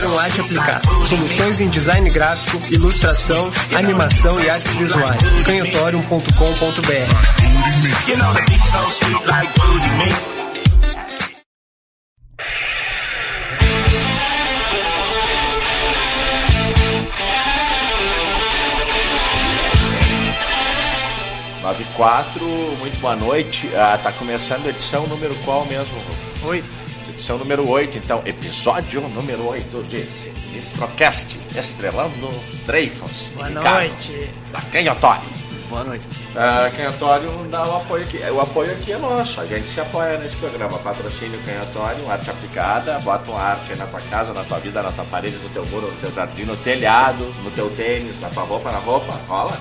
Canhotorium Arte Aplicada. Soluções em design gráfico, ilustração, animação e artes visuais. canhotorium.com.br. Nove quatro, muito boa noite. Ah, tá começando a edição número qual mesmo? Oito edição número 8, então, episódio número 8 de Sinistrocast, estrelando Dreyfus. Boa noite. Da Canhotório. Boa noite. Uh, Canhotório dá o apoio aqui. O apoio aqui é nosso, a gente se apoia nesse programa. Patrocínio Canhotório, arte aplicada, bota uma arte aí na tua casa, na tua vida, na tua parede, no teu muro, no teu jardim, no telhado, no teu tênis, na tua roupa, na roupa, rola.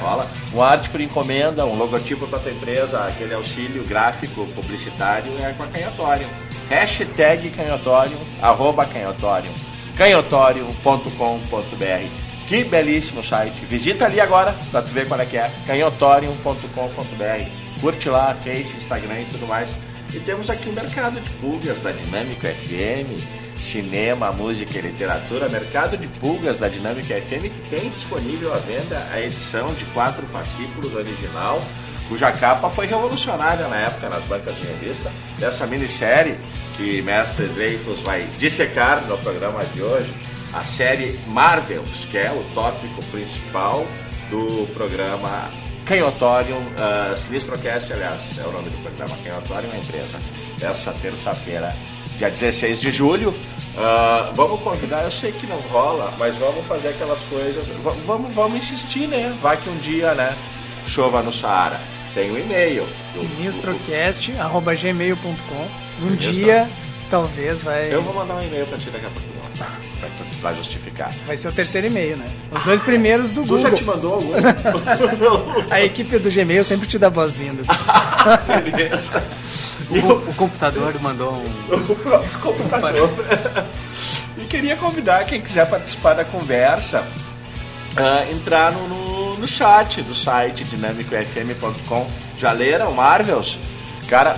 Rola. Um arte por encomenda, um logotipo para tua empresa, aquele auxílio gráfico, publicitário é com a Canhotório hashtag canhotório, arroba canhotório, canhotório.com.br. Que belíssimo site. Visita ali agora para tu ver qual é que é, canhotório.com.br. Curte lá, Face, Instagram e tudo mais. E temos aqui o mercado de pulgas da Dinâmica FM, cinema, música e literatura, mercado de pulgas da Dinâmica FM que tem disponível à venda a edição de quatro fascículos original cuja capa foi revolucionária na época nas bancas de revista, dessa minissérie que Mestre Dreyfus vai dissecar no programa de hoje, a série Marvels, que é o tópico principal do programa Canhotorium, uh, Sinistrocast, aliás, é o nome do programa, Canhotorium é empresa, dessa terça-feira, dia 16 de julho. Uh, vamos convidar, eu sei que não rola, mas vamos fazer aquelas coisas, vamos, vamos insistir, né? Vai que um dia, né, chova no Saara tem um e-mail. Sinistrocast.gmail.com Um dia, talvez, vai. Eu vou mandar um e-mail pra ti daqui a pouco. Tá, vai justificar. Vai ser o terceiro e-mail, né? Os dois primeiros do tu Google. Tu já te mandou algum? a equipe do Gmail sempre te dá boas-vindas. Beleza. O, o, computador mandou um. O próprio computador. e queria convidar quem quiser participar da conversa uh, entrar no, no no chat do site dinamicofm.com. Já leram Marvels? Cara,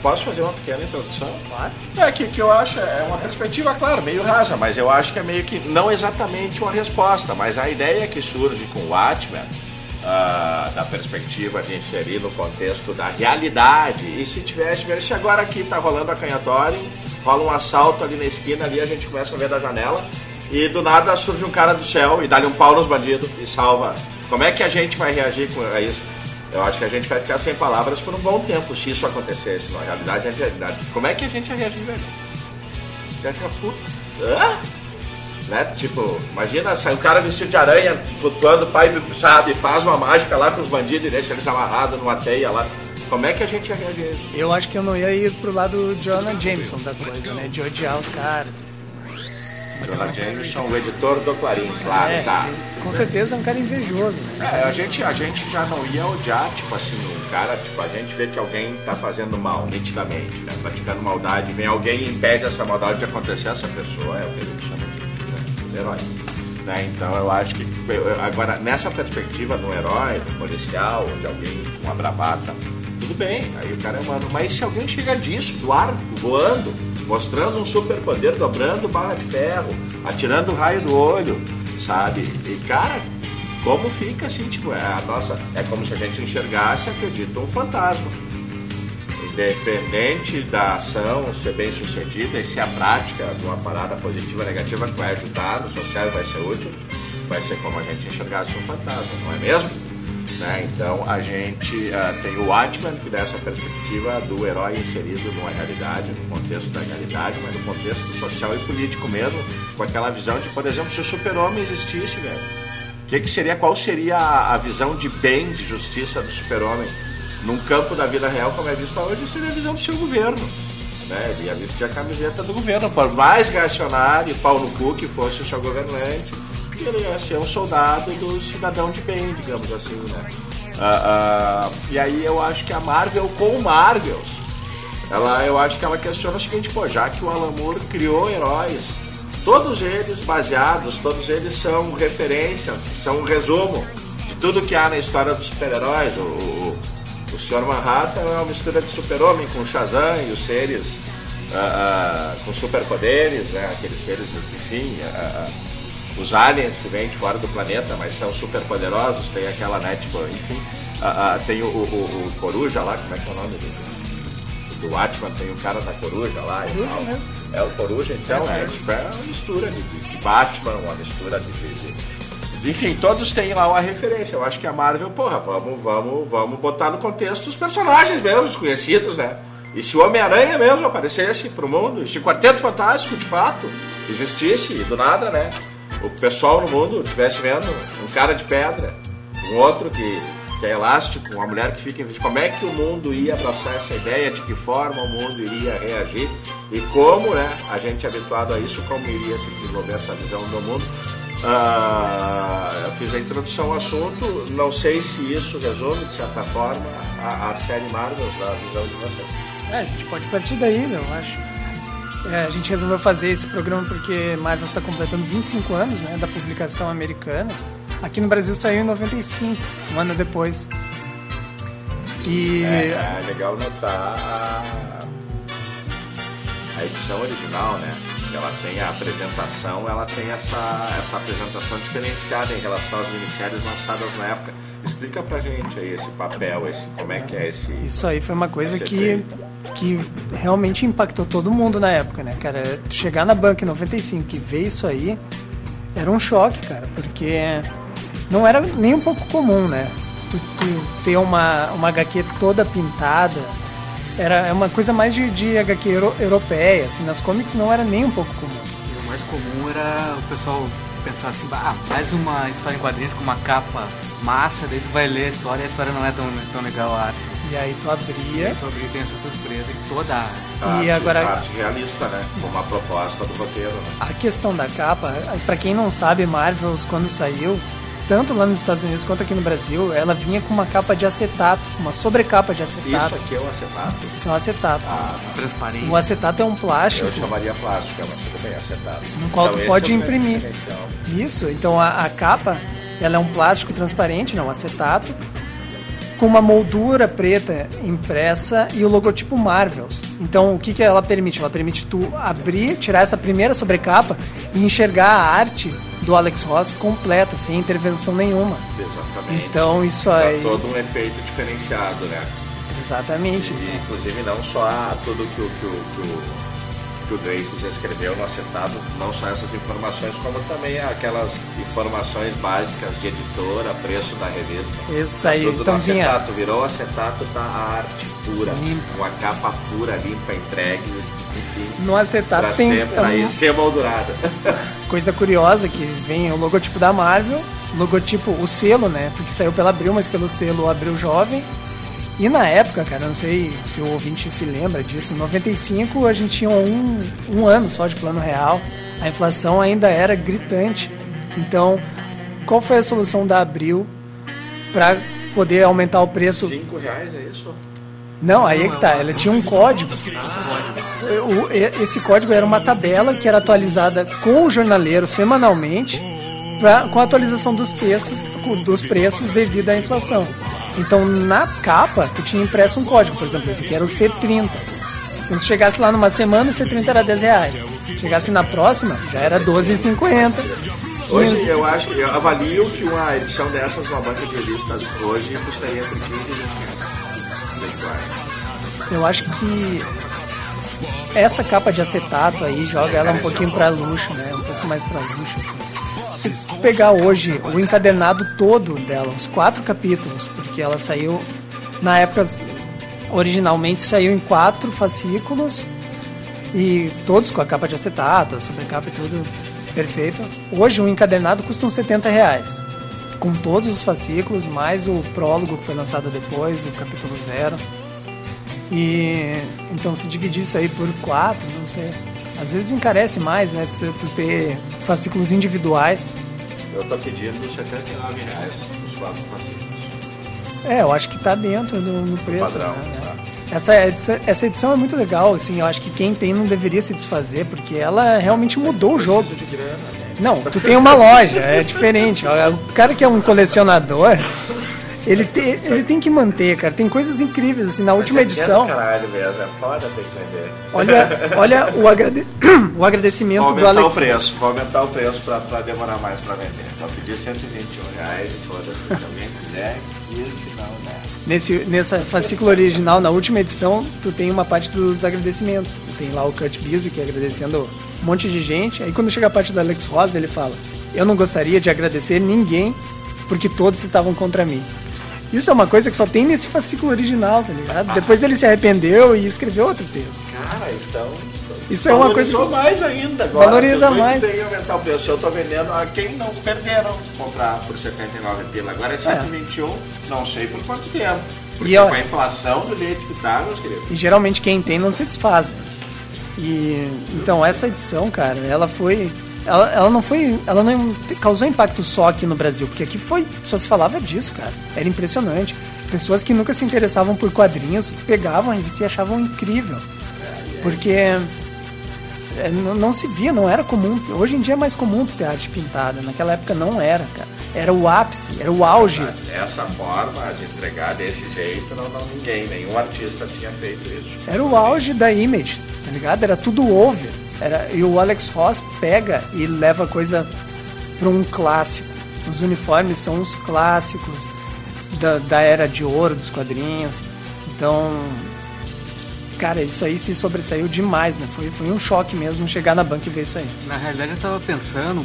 posso fazer uma pequena introdução? Claro. É que, que eu acho, é uma perspectiva, claro, meio rasa, mas eu acho que é meio que não exatamente uma resposta, mas a ideia que surge com o Watchmen, uh, da perspectiva de inserir no contexto da realidade, e se tivesse, se agora aqui tá rolando a canhatória, rola um assalto ali na esquina, ali a gente começa a ver da janela, e do nada surge um cara do céu e dá-lhe um pau nos bandidos e salva como é que a gente vai reagir a isso? Eu acho que a gente vai ficar sem palavras por um bom tempo se isso acontecesse. Na realidade, é realidade. Como é que a gente vai reagir, velho? Já fica puto. Hã? Né? Tipo, imagina sai um cara vestido de aranha flutuando, pai, sabe, faz uma mágica lá com os bandidos e deixa eles amarrados numa teia lá. Como é que a gente ia reagir? Eu acho que eu não ia ir pro lado do Jonah Jameson da coisa, né? De odiar os caras. Jonah Jameson, o editor do Clarim, claro, é, tá. Com certeza é um cara invejoso, né? É, a gente, a gente já não ia odiar, tipo assim, o cara, tipo, a gente vê que alguém tá fazendo mal, nitidamente, né? Praticando maldade, vem alguém e impede essa maldade de acontecer, essa pessoa é o que a gente chama de, de herói. Né? Então eu acho que agora nessa perspectiva do herói, do policial, de alguém com uma bravata, tudo bem, aí o cara é humano. Mas se alguém chega disso, do ar, voando, mostrando um superpoder, dobrando barra de ferro, atirando raio do olho, sabe? E cara, como fica assim, tipo, é nossa. É como se a gente enxergasse, acredito, um fantasma. Independente da ação ser bem sucedida e se a prática de uma parada positiva ou negativa vai ajudar no social vai ser útil, vai ser como a gente enxergasse um fantasma, não é mesmo? Né? Então a gente uh, tem o Watchman, que dá essa perspectiva do herói inserido numa realidade, no contexto da realidade, mas no contexto social e político mesmo, com aquela visão de, por exemplo, se o super-homem existisse, velho, que, que seria, qual seria a, a visão de bem, de justiça do super-homem num campo da vida real como é visto hoje, seria a visão do seu governo. Né? Ele ia vestir a camiseta do governo, por mais reacionário e pau no cu que fosse o seu governante ele ia ser um soldado do cidadão de bem, digamos assim, né? Uh, uh, e aí eu acho que a Marvel com Marvels, ela, eu acho que ela questiona o seguinte, pô, já que o Alan Moore criou heróis, todos eles baseados, todos eles são referências, são um resumo de tudo que há na história dos super-heróis. O, o, o Sr. Manhattan é uma mistura de super-homem com Shazam e os seres uh, com superpoderes, né? aqueles seres, enfim, os aliens que vêm de fora do planeta, mas são super poderosos, tem aquela, né, tipo, enfim, tem o, o, o, Coruja lá, como é que é o nome do, do Atman, tem o cara da Coruja lá e tal. Né? É o Coruja, então, é, é, tipo, é uma mistura de, de, de Batman, uma mistura de, de, enfim, todos têm lá uma referência. Eu acho que a Marvel, porra, vamos, vamos, vamos botar no contexto os personagens mesmo, os conhecidos, né? E se o Homem-Aranha mesmo aparecesse pro mundo, se o Quarteto Fantástico de fato existisse, do nada, né? O pessoal no mundo estivesse vendo um cara de pedra, um outro que, que é elástico, uma mulher que fica em como é que o mundo ia abraçar essa ideia, de que forma o mundo iria reagir e como, né? A gente é habituado a isso, como iria se desenvolver essa visão do mundo. Uh, eu fiz a introdução ao assunto, não sei se isso resolve, de certa forma, a, a série Marvel da visão de vocês. É, a gente pode partir daí, eu acho. É, a gente resolveu fazer esse programa porque Marvel está completando 25 anos né, da publicação americana. Aqui no Brasil saiu em 95, um ano depois. E... É, é legal notar a, a edição original, né? Ela tem a apresentação, ela tem essa, essa apresentação diferenciada em relação às minisséries lançadas na época. Explica pra gente aí esse papel, esse, como é que é esse. Isso aí foi uma coisa que que realmente impactou todo mundo na época, né, cara? Chegar na banca em 95 e ver isso aí era um choque, cara, porque não era nem um pouco comum, né? Tu, tu ter uma, uma HQ toda pintada, era é uma coisa mais de, de HQ euro, europeia, assim, nas comics não era nem um pouco comum. E o mais comum era o pessoal pensar assim, ah, mais uma história em quadrinhos com uma capa massa, daí tu vai ler a história e a história não é tão, tão legal a arte. E aí tu abria. E tu abria tem essa surpresa em toda a arte. E agora... A arte realista, né? Como a proposta do roteiro, né? A questão da capa, para quem não sabe, Marvels, quando saiu, tanto lá nos Estados Unidos quanto aqui no Brasil, ela vinha com uma capa de acetato, uma sobrecapa de acetato. Isso aqui é um acetato? Isso é um acetato. Ah, transparente. O acetato é um plástico. Eu chamaria plástico, mas tudo bem, acetato. No qual então, tu pode é imprimir. Isso, então a, a capa, ela é um plástico transparente, não, acetato, com uma moldura preta impressa e o logotipo Marvels. Então, o que, que ela permite? Ela permite tu abrir, tirar essa primeira sobrecapa e enxergar a arte do Alex Ross completa, sem intervenção nenhuma. Exatamente. Então, isso aí... Dá todo um efeito diferenciado, né? Exatamente. E, inclusive, não só tudo que o, que o, que o que o Dreyfus escreveu no acetado, não só essas informações, como também aquelas informações básicas de editora, preço da revista. Isso aí, Tudo então no acetato, virou acetato, tá a arte pura, limpa. uma capa pura, limpa, entregue, enfim. No acetato tem... Ser, pra um... ser moldurada. Coisa curiosa que vem o logotipo da Marvel, logotipo, o selo, né, porque saiu pela Abril, mas pelo selo Abril Jovem, e na época, cara, não sei se o ouvinte se lembra disso, em 95 a gente tinha um, um ano só de plano real, a inflação ainda era gritante. Então, qual foi a solução da Abril para poder aumentar o preço? Cinco reais, é isso? Não, aí é que tá. Ela tinha um código. esse código era uma tabela que era atualizada com o jornaleiro semanalmente, pra, com a atualização dos textos, dos preços devido à inflação. Então na capa tu tinha impresso um código, por exemplo, esse aqui era o C30. Quando chegasse lá numa semana, o C30 era 10 reais. Chegasse na próxima, já era 12,50. Hoje eu acho, eu avalio que uma edição dessas, uma banca de revistas hoje custaria entre 15 e Eu acho que essa capa de acetato aí joga ela um pouquinho para luxo, né? Um pouco mais para luxo. Assim se pegar hoje o encadernado todo dela, os quatro capítulos, porque ela saiu na época originalmente saiu em quatro fascículos e todos com a capa de acetato, a sobrecapa e tudo perfeito. Hoje um encadernado custa uns 70 reais, com todos os fascículos, mais o prólogo que foi lançado depois, o capítulo zero. E então se dividir isso aí por quatro, não sei. Às vezes encarece mais, né? Tu ter fascículos individuais. Eu tô pedindo 79 reais os quatro fascículos. É, eu acho que tá dentro do, preço. Padrão, né? tá. essa, essa, essa, edição é muito legal, assim, eu acho que quem tem não deveria se desfazer, porque ela realmente mudou o jogo. De grana, né? Não, tu tem uma loja, é diferente. O cara que é um colecionador, ele, te, ele tem que manter, cara. Tem coisas incríveis, assim, na última Mas é é edição. Caralho mesmo, é foda ter que vender. Olha, olha o, agrade... o agradecimento Vou do aumentar Alex. o preço, vou aumentar o preço pra, pra demorar mais pra vender. Vou pedir 121 reais e foda-se, se alguém quiser, que não, né? Nesse, nessa fascículo original, na última edição, tu tem uma parte dos agradecimentos. Tem lá o Kurt Busiek agradecendo um monte de gente. Aí quando chega a parte do Alex Rosa, ele fala: Eu não gostaria de agradecer ninguém porque todos estavam contra mim. Isso é uma coisa que só tem nesse fascículo original, tá ligado? Depois ele se arrependeu e escreveu outro texto. Cara, então. Isso é uma coisa Valorizou que- mais ainda agora. Valoriza mais. Tem aumentar o preço. Eu tô vendendo a quem não perderam comprar por 79 pila. Agora é 121, não sei por quanto tempo. Porque E, ó- com a inflação do jeito que tá, meus queridos. E geralmente quem tem não se desfaz. E então essa edição, cara, ela foi ela, ela não foi, ela não causou impacto só aqui no Brasil, porque aqui foi, só se falava disso, cara. Era impressionante. Pessoas que nunca se interessavam por quadrinhos pegavam a revista e achavam incrível. Porque é, não, não se via, não era comum. Hoje em dia é mais comum ter arte pintada. Naquela época não era, cara. Era o ápice, era o auge. Dessa forma, de entregar desse jeito, não, não ninguém, nenhum artista tinha feito isso. Era o auge da Image, tá ligado? Era tudo over. Era, e o Alex Ross pega e leva a coisa para um clássico. Os uniformes são os clássicos da, da era de ouro dos quadrinhos. Então, cara, isso aí se sobressaiu demais, né? Foi, foi um choque mesmo chegar na banca e ver isso aí. Na realidade, eu tava pensando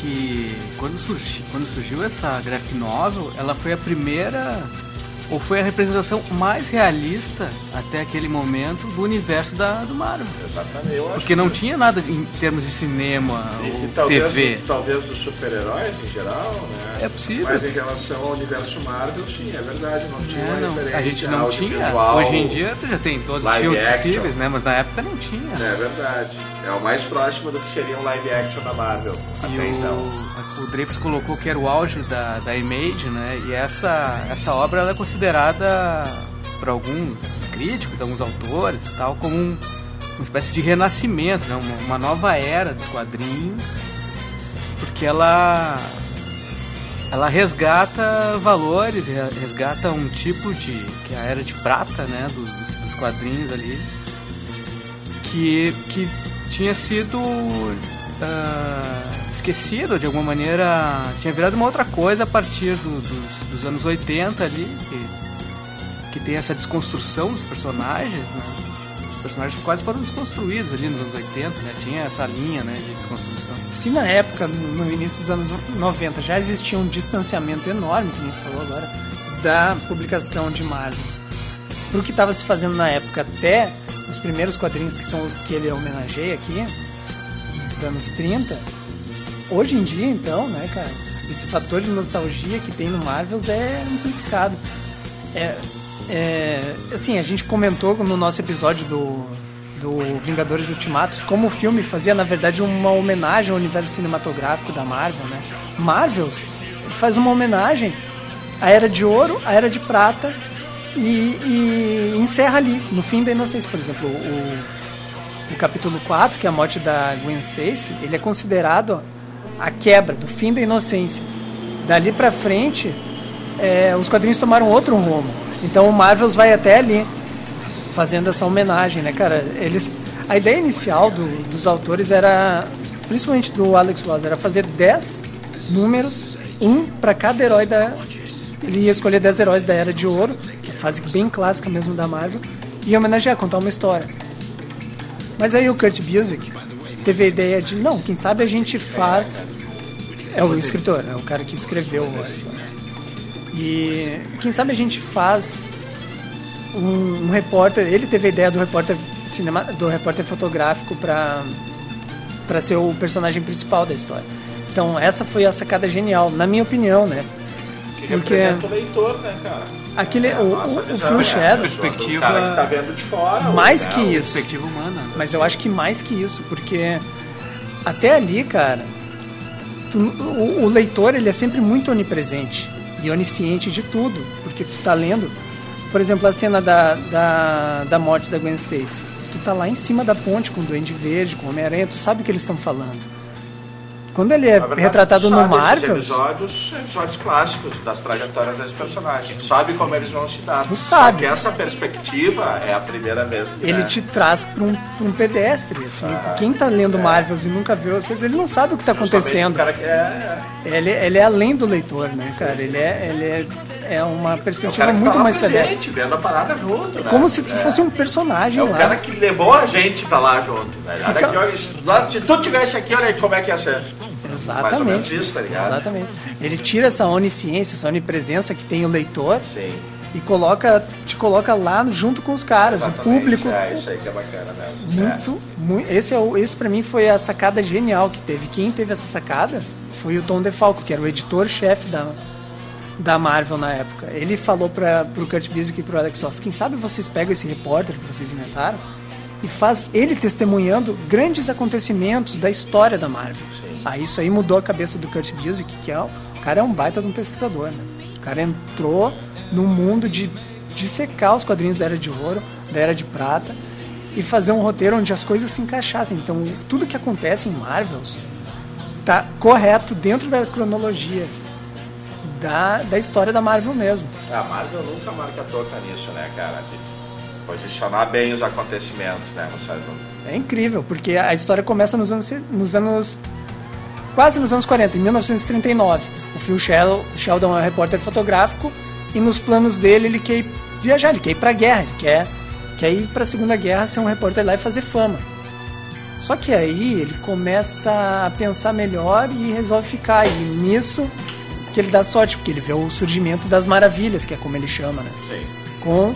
que quando, surgi, quando surgiu essa graphic novel, ela foi a primeira ou foi a representação mais realista até aquele momento do universo da, do Marvel. Exatamente. Eu acho Porque não tinha nada em termos de cinema E, ou talvez, TV. talvez dos super-heróis em geral, né? É possível. Mas em relação ao universo Marvel, sim, é verdade, não tinha É, não, a gente não tinha. Hoje em dia já tem todos os filmes action. possíveis, né? Mas na época não tinha. É verdade. É o mais próximo do que seria um live action da Marvel. E até então. O, Dreyfus colocou que era o auge da, da Image, né? E essa, essa obra ela é considerada por alguns críticos, alguns autores e tal, como um- uma espécie de renascimento, né? uma, uma nova era dos quadrinhos, porque ela ela resgata valores, re- resgata um tipo de que é a era de prata, né, dos, dos- dos quadrinhos ali, que, que tinha sido ah, esquecido de alguma maneira, tinha virado uma outra coisa a partir do- dos, dos anos 80 ali, que, que tem essa desconstrução dos personagens, né? Os personagens quase foram desconstruídos ali nos anos 80, né? Tinha essa linha né, de desconstrução. Se na época, no início dos anos 90, já existia um distanciamento enorme, como a gente falou agora, da publicação de Marvel pro que estava se fazendo na época até os primeiros quadrinhos que são os que ele homenageia aqui, dos anos 30, hoje em dia então, né, cara, esse fator de nostalgia que tem no Marvels é amplificado. É, é, assim, a gente comentou no nosso episódio do, do Vingadores Ultimatos como o filme fazia, na verdade, uma homenagem ao universo cinematográfico da Marvel, né? Marvels faz uma homenagem à Era de Ouro, à Era de Prata e, e encerra ali, no fim da Inocência, por exemplo, o, o capítulo 4, que é a morte da Gwen Stacy, ele é considerado a quebra do fim da inocência. Dali pra frente, é, os quadrinhos tomaram outro rumo. Então o Marvels vai até ali, fazendo essa homenagem, né, cara? Eles, a ideia inicial do- dos autores era, principalmente do Alex Ross, era fazer 10 números, um para cada herói da. Ele ia escolher 10 heróis da Era de Ouro, fase bem clássica mesmo da Marvel, e homenagear, contar uma história. Mas aí o Kurt Busiek teve a ideia de, não, quem sabe a gente faz... É o escritor, é o cara que escreveu a história. E quem sabe a gente faz um, um repórter, ele teve a ideia do repórter cinema, do repórter fotográfico para para ser o personagem principal da história. Então essa foi a sacada genial, na minha opinião, né? Que Porque- representa o leitor, né, cara? Aquele, É o, nossa o, o né? Shadow, Perspectiva- O cara que tá vendo de fora. mais né? que isso, Perspectiva humana. Mas eu acho que mais que isso, porque até ali, cara, tu- o, o leitor ele é sempre muito onipresente e onisciente de tudo, porque tu tá lendo, por exemplo, a cena da, da, da morte da Gwen Stacy. Tu tá lá em cima da ponte com o Duende Verde, com o Homem-Aranha, tu sabe o que eles estão falando. Quando ele é verdade, retratado no Marvel, episódios, episódios clássicos das trajetórias desses personagens. Sabe como eles vão se dar. Tu sabe. Porque essa perspectiva é a primeira vez. ele né? te traz para um, um pedestre. Assim. Quem tá lendo Marvels e nunca viu as coisas, ele não sabe o que tá É. Justamente acontecendo. o que é, é. Ele, ele é além do leitor, né, cara? Ele é, ele é, é uma É o perspectiva que muito tá mais pedestre. vendo a parada junto, né? Como se tu É. fosse um personagem É o lá. cara que levou a gente pra lá junto, né? Olha Fica- aqui, olha Se tu tivesse aqui, olha aí como é que ia ser. Exatamente. isso, tá? Exatamente. Ele tira essa onisciência, essa onipresença que tem o leitor Sim. e coloca, te coloca lá junto com os caras, o exatamente. público. É, isso aí que é bacana mesmo. Muito, muito. Esse, é o, esse pra mim foi a sacada genial que teve. Quem teve essa sacada foi o Tom DeFalco, que era o editor-chefe da, da Marvel na época. Ele falou para pro Kurt Busiek e pro Alex Ross, quem sabe vocês pegam esse repórter que vocês inventaram e faz ele testemunhando grandes acontecimentos da história da Marvel. Aí isso aí mudou a cabeça do Kurt Busiek, que é o cara é um baita de um pesquisador, né? O cara entrou no mundo de dissecar os quadrinhos da Era de Ouro, da Era de Prata e fazer um roteiro onde as coisas se encaixassem. Então, tudo que acontece em Marvels tá correto dentro da cronologia da, da história da Marvel mesmo. É, a Marvel nunca marca toca nisso, né, cara? De posicionar bem os acontecimentos, né? Sabe? É incrível, porque a história começa nos anos, nos anos quase nos anos 40, em 1939. O Phil Shel- Sheldon é um repórter fotográfico e nos planos dele ele quer ir viajar, ele quer ir pra guerra, ele quer, quer ir pra Segunda Guerra ser um repórter lá e fazer fama. Só que aí ele começa a pensar melhor e resolve ficar. E nisso que ele dá sorte, porque ele vê o surgimento das maravilhas, que é como ele chama, né? Sim. com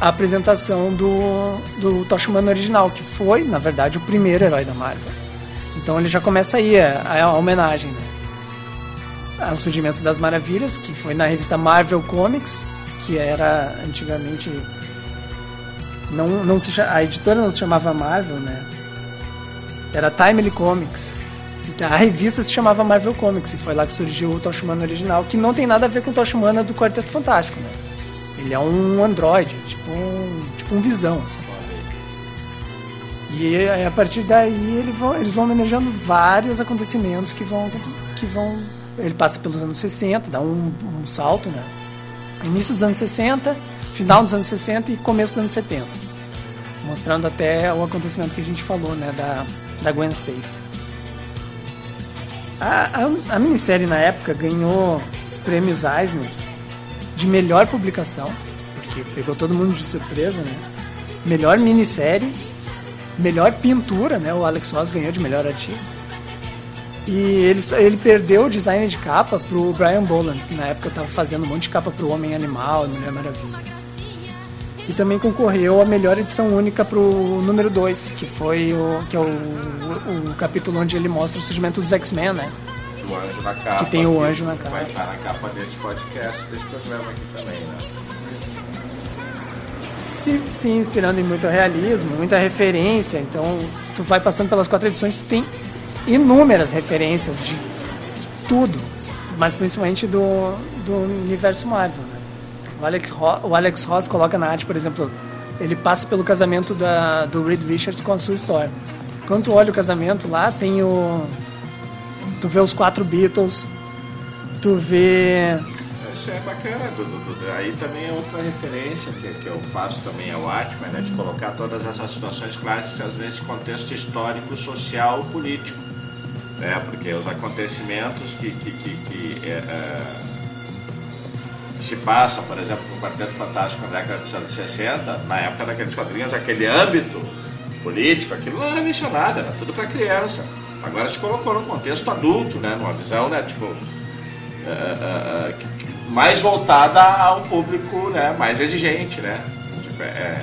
a apresentação do, do Tocha Humana original, que foi, na verdade, o primeiro herói da Marvel. Então ele já começa aí a, a homenagem né? ao surgimento das maravilhas, que foi na revista Marvel Comics, que era antigamente. Não, não se, a editora não se chamava Marvel, né? Era Timely Comics. Então, A revista se chamava Marvel Comics e foi lá que surgiu o Tocha Humana original, que não tem nada a ver com o Tocha Humana do Quarteto Fantástico, né? Ele é um androide, tipo um, tipo um visão. assim. E a partir daí ele vão, eles vão homenageando vários acontecimentos que vão, que vão. Ele passa pelos anos 60, dá um, um salto, né? Início dos anos 60, final dos anos 60 e começo dos anos 70. Mostrando até o acontecimento que a gente falou, né? Da, da Gwen Stacy. A, a, a minissérie na época ganhou prêmios Eisner de melhor publicação, porque pegou todo mundo de surpresa, né? Melhor minissérie, melhor pintura, né? O Alex Ross ganhou de melhor artista. E ele, ele perdeu o design de capa pro Brian Boland, que na época estava fazendo um monte de capa pro Homem Animal e Mulher Maravilha. E também concorreu a melhor edição única pro número 2, que foi o que é o, o, o capítulo onde ele mostra o surgimento dos X-Men, né? O anjo na capa. Que tem o anjo na capa. Vai estar na capa desse podcast, desse programa aqui também, né? Se, se inspirando em muito realismo, muita referência. Então, tu vai passando pelas quatro edições, tu tem inúmeras referências de tudo, mas principalmente do, do universo Marvel. Né? O, Alex Ro- o Alex Ross coloca na arte, por exemplo, ele passa pelo casamento da, do Reed Richards com a Sue Storm. Quando tu olha o casamento lá, tem o. Tu vê os quatro Beatles, tu vê. Isso é bacana, Dudu. Aí também é outra referência que, que eu faço também ao Atman, né? De colocar todas essas situações clássicas nesse contexto histórico, social, político. Né? Porque os acontecimentos que, que, que, que, é, é, se passam, por exemplo, no Quarteto Fantástico na década de anos 60, na época daqueles quadrinhos, aquele âmbito político, aquilo não era mencionado, era tudo para criança. Agora se colocou num contexto adulto, né? Numa visão, né? Tipo, é, é, é, que- que- mais voltada a um público né, mais exigente, né? Tipo, é,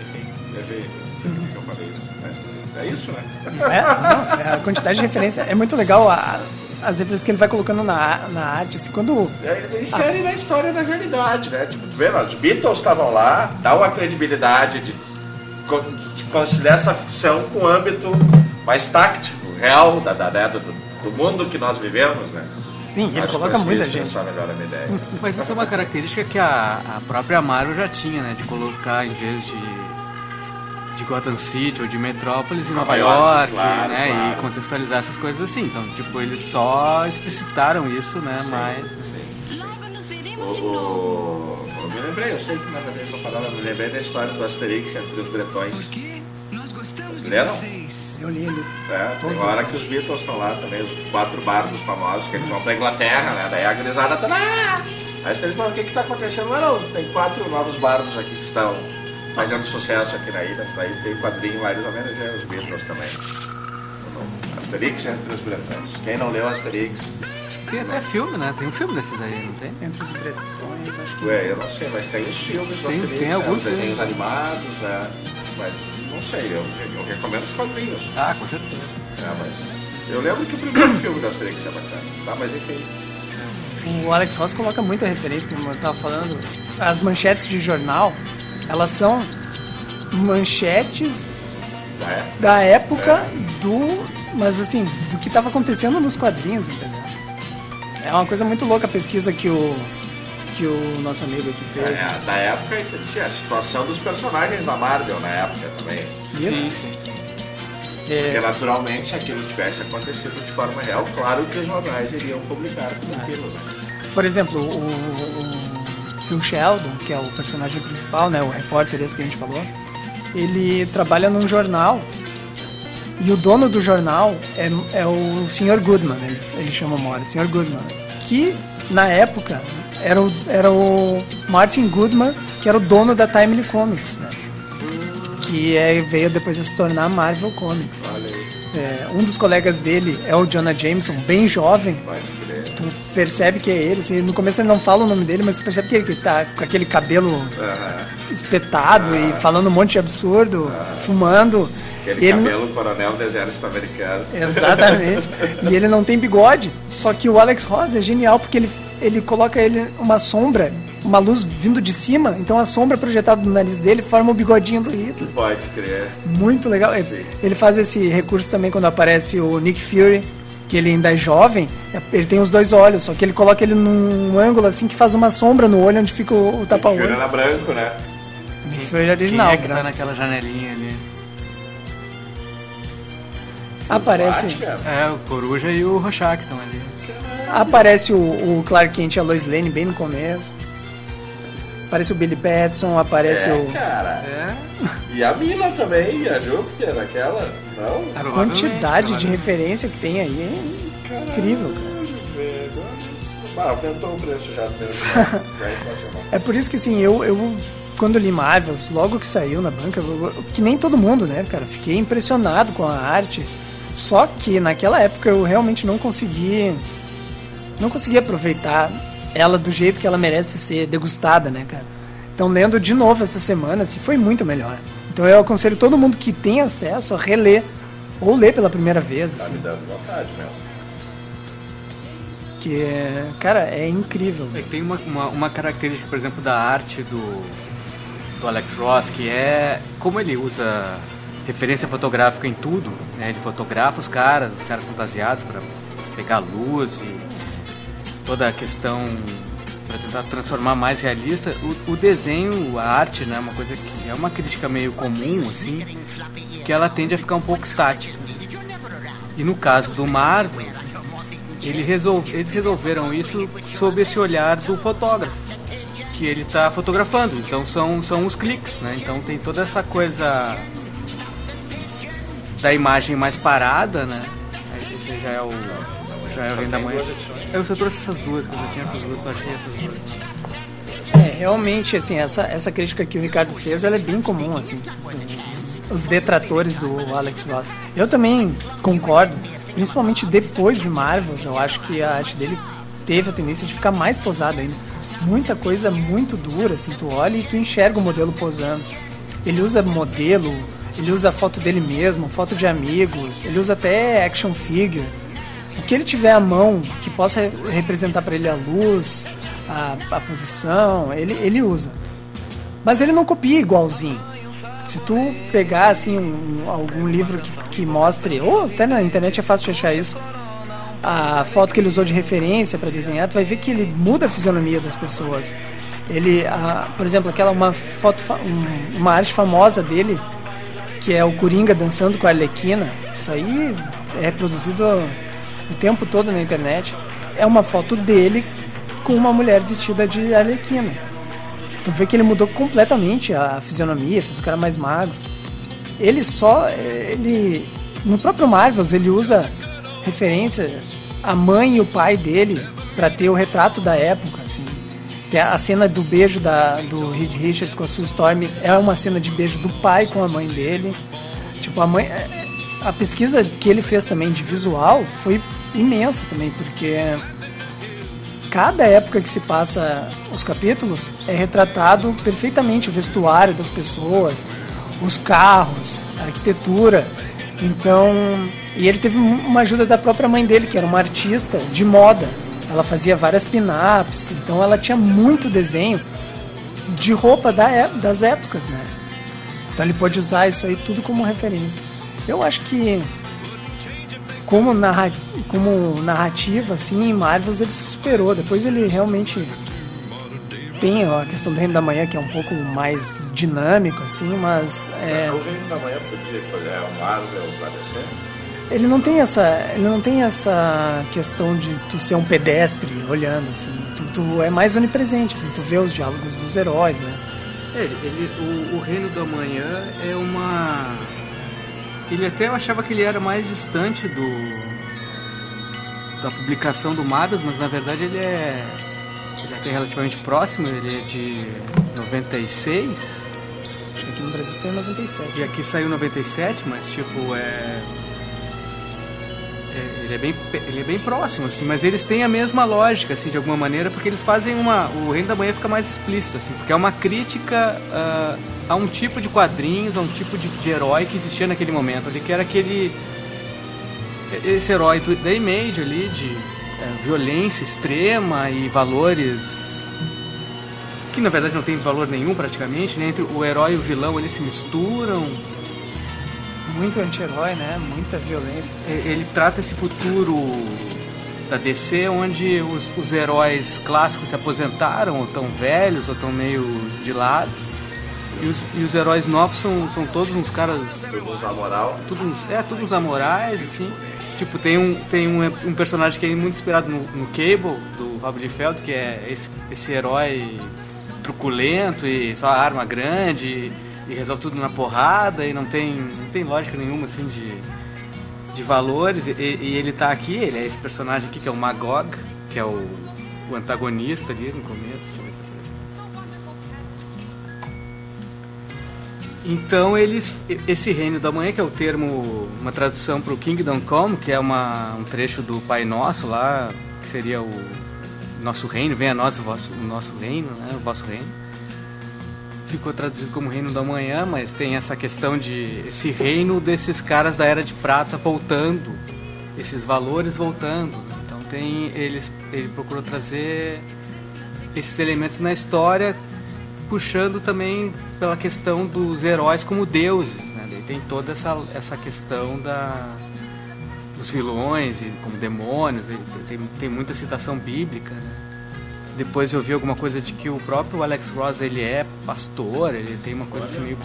enfim, deve, deve que eu falei isso. né? É isso, né? É, não, é, a quantidade de referência é muito legal. A, as referências que ele vai colocando na, na arte, assim, quando. É, Insere na história da realidade, né? Tipo, tu vê, os Beatles estavam lá, dá uma credibilidade de, de conciliar essa ficção com o âmbito mais táctico, real da, da, né, do, do mundo que nós vivemos, né? Sim, ele Acho coloca muita gente. Só melhora a minha ideia. Mas isso é uma característica que a, a própria Marvel já tinha, né? De colocar, em vez de, de Gotham City ou de Metrópolis em Nova Nova, York, York, claro, né? claro. E contextualizar essas coisas assim. Então, tipo, eles só explicitaram isso, né? Mas. O, o- eu me lembrei, eu sei que nada a ver com a palavra, me lembrei da história do Asterix entre os bretões. Vocês leram? Eu li ele. É, tem hora que os Beatles estão lá também, os quatro bardos famosos, que eles vão pra Inglaterra, né? Daí a grisada tá lá. Aí eles falam, o que que tá acontecendo? Não, não, tem quatro novos bardos aqui que estão fazendo sucesso aqui na ilha. Daí tem um quadrinho mais ou menos, é os Beatles também. Asterix entre os bretões. Quem não leu Asterix, Tem até filme, né? Tem um filme desses aí, não tem? Entre os bretões, acho que. Ué, eu não sei, mas tem os filmes do Tem- Asterix, tem né, alguns os desenhos filmes. animados, né? Mas não sei, eu, eu recomendo os quadrinhos. Ah, com certeza. É, mas eu lembro que o primeiro filme do Asterix é bacana, tá? Mas enfim, O Alex Ross coloca muita referência, como eu estava falando. As manchetes de jornal, elas são manchetes já é. da época do. Mas assim, do que estava acontecendo nos quadrinhos, entendeu? É uma coisa muito louca a pesquisa que o. que o nosso amigo aqui fez. É, da época tinha a situação dos personagens da Marvel na época também. Isso. Sim, sim, sim. Porque É, naturalmente se aquilo tivesse acontecido de forma real, claro que os jornais iriam publicar tudo aquilo, né? por exemplo, o, o Phil Sheldon, que é o personagem principal, né, o repórter esse que a gente falou, ele trabalha num jornal e o dono do jornal é, é o Sr. Goodman, ele, ele chama o Mora, Sr. Goodman, que na época era o, era o Martin Goodman, que era o dono da Timely Comics, né? Que é, veio depois a se tornar Marvel Comics. É, um dos colegas dele é o Jonah Jameson, bem jovem, tu percebe que é ele, assim, no começo ele não fala o nome dele, mas tu percebe que ele que tá com aquele cabelo Aham. espetado e falando um monte de absurdo, fumando. Aquele ele- cabelo coronel do exército americano. Exatamente. e ele não tem bigode. Só que o Alex Ross é genial porque ele, ele coloca ele uma sombra, uma luz vindo de cima, então a sombra projetada no nariz dele forma o bigodinho do Hitler. Pode crer. Muito legal. Ele, ele faz esse recurso também quando aparece o Nick Fury, que ele ainda é jovem, ele tem os dois olhos, só que ele coloca ele num ângulo assim que faz uma sombra no olho onde fica o, o tapa-olho. era branco, né? Nick Fury original, Quem é que tá branco. naquela janelinha ali? Aparece, Batman. É, o Coruja e o Rorschach estão ali. Aparece o, o Clark Kent e a Lois Lane bem no começo. Aparece o Billy Batson, aparece É, o... cara. É, E a mina também, e a Júpiter, naquela? Não? A quantidade de referência que tem aí é incrível, cara. Ah, aumentou o preço já mesmo. né? Já. É por isso que assim, eu, eu quando li Marvels, logo que saiu na banca, eu- eu- que nem todo mundo, né, cara, fiquei impressionado com a arte. Só que naquela época eu realmente não consegui não consegui aproveitar ela do jeito que ela merece ser degustada, né, cara? Então lendo de novo essa semana, assim, foi muito melhor. Então eu aconselho todo mundo que tem acesso a reler ou ler pela primeira vez, Tá assim, me dando vontade mesmo. que cara, é incrível. É que tem uma, uma, uma característica, por exemplo, da arte do, do Alex Ross, que é como ele usa referência fotográfica em tudo, né? Ele fotografa os caras, os caras fantasiados para pegar luz e toda a questão para tentar transformar mais realista. O, o desenho, a arte, né? Uma coisa que é uma crítica meio comum, assim, que ela tende a ficar um pouco estática. E no caso do Marvel, ele resolve, eles resolveram isso sob esse olhar do fotógrafo, que ele está fotografando. Então são, são os cliques, né? Então tem toda essa coisa da imagem mais parada, né? Esse já é o já é da Manhã. Eu só trouxe essas duas, que eu já tinha essas duas, só achei essas duas. É, realmente, assim, essa, essa crítica que o Ricardo fez, ela é bem comum, assim, os, os detratores do Alex Ross. Eu também concordo, principalmente depois de Marvels, eu acho que a arte dele teve a tendência de ficar mais posada ainda. Muita coisa muito dura, assim, tu olha e tu enxerga o modelo posando. Ele usa modelo, ele usa foto dele mesmo, foto de amigos, ele usa até action figure. O que ele tiver à mão que possa re- representar para ele a luz, a, a posição, ele, ele usa. Mas ele não copia igualzinho. Se tu pegar assim um- algum livro que, que mostre, ou até na internet é fácil de achar isso, a foto que ele usou de referência para desenhar, tu vai ver que ele muda a fisionomia das pessoas. Ele, a- por exemplo, aquela uma foto, um- uma arte famosa dele que é o Coringa dançando com a Arlequina. Isso aí é produzido o tempo todo na internet. É uma foto dele com uma mulher vestida de Arlequina. Tu vê que ele mudou completamente a fisionomia, fez o cara mais magro. Ele só. ele No próprio Marvels, ele usa referência a mãe e o pai dele para ter o retrato da época, assim. A cena do beijo da, do Reed Richards com a Sue Storm é uma cena de beijo do pai com a mãe dele. Tipo, a mãe. A pesquisa que ele fez também de visual foi imensa também, porque cada época que se passa os capítulos é retratado perfeitamente o vestuário das pessoas, os carros, a arquitetura. Então, e ele teve uma ajuda da própria mãe dele, que era uma artista de moda. Ela fazia várias pin-ups, então ela tinha muito desenho de roupa da, das épocas, né? Então ele pode usar isso aí tudo como referência. Eu acho que como, narra, como narrativa, assim, Marvels ele se superou. Depois ele realmente tem a questão do Reino da Manhã, que é um pouco mais dinâmico, assim, mas. É... O Reino da Manhã podia fazer o Marvel pra ele não tem essa ele não tem essa questão de tu ser um pedestre olhando assim tu, tu é mais onipresente assim tu vê os diálogos dos heróis né é, ele, o, o reino do amanhã é uma ele até eu achava que ele era mais distante do da publicação do Marvel mas na verdade ele é ele é até relativamente próximo ele é de 96 aqui no Brasil saiu 97 e aqui saiu 97 mas tipo é é, ele é bem ele é bem próximo assim mas eles têm a mesma lógica assim de alguma maneira porque eles fazem uma o reino da manhã fica mais explícito assim porque é uma crítica uh, a um tipo de quadrinhos a um tipo de, de, herói que existia naquele momento ali que era aquele esse herói do, da Image ali de uh, violência extrema e valores que na verdade não tem valor nenhum praticamente né? entre o herói e o vilão eles se misturam muito anti-herói, né? Muita violência. Ele trata esse futuro da DC onde os, os heróis clássicos se aposentaram, ou tão velhos, ou tão meio de lado. E os, e os heróis novos são, são todos uns caras. Tudo uns amoral. É, todos uns amorais, assim. Tipo, tem um, tem um, um personagem que é muito inspirado no, no Cable, do Rob Liefeld, que é esse, esse herói truculento e só arma grande e resolve tudo na porrada e não tem, não tem lógica nenhuma assim de, de valores. E, e ele tá aqui, ele é esse personagem aqui que é o Magog, que é o, o antagonista ali no começo. Então eles, esse reino da manhã, que é o termo, uma tradução para o Kingdom Come, que é uma, um trecho do Pai Nosso lá, que seria o nosso reino, venha a nós o, vosso, o nosso reino, né, o vosso reino ficou traduzido como Reino da Manhã, mas tem essa questão de esse reino desses caras da Era de Prata voltando, esses valores voltando. Então tem eles ele procurou trazer esses elementos na história, puxando também pela questão dos heróis como deuses, né? Tem toda essa essa questão da dos vilões e como demônios, tem, tem muita citação bíblica, né? Depois eu vi alguma coisa de que o próprio Alex Ross ele é pastor, ele tem uma coisa assim meio.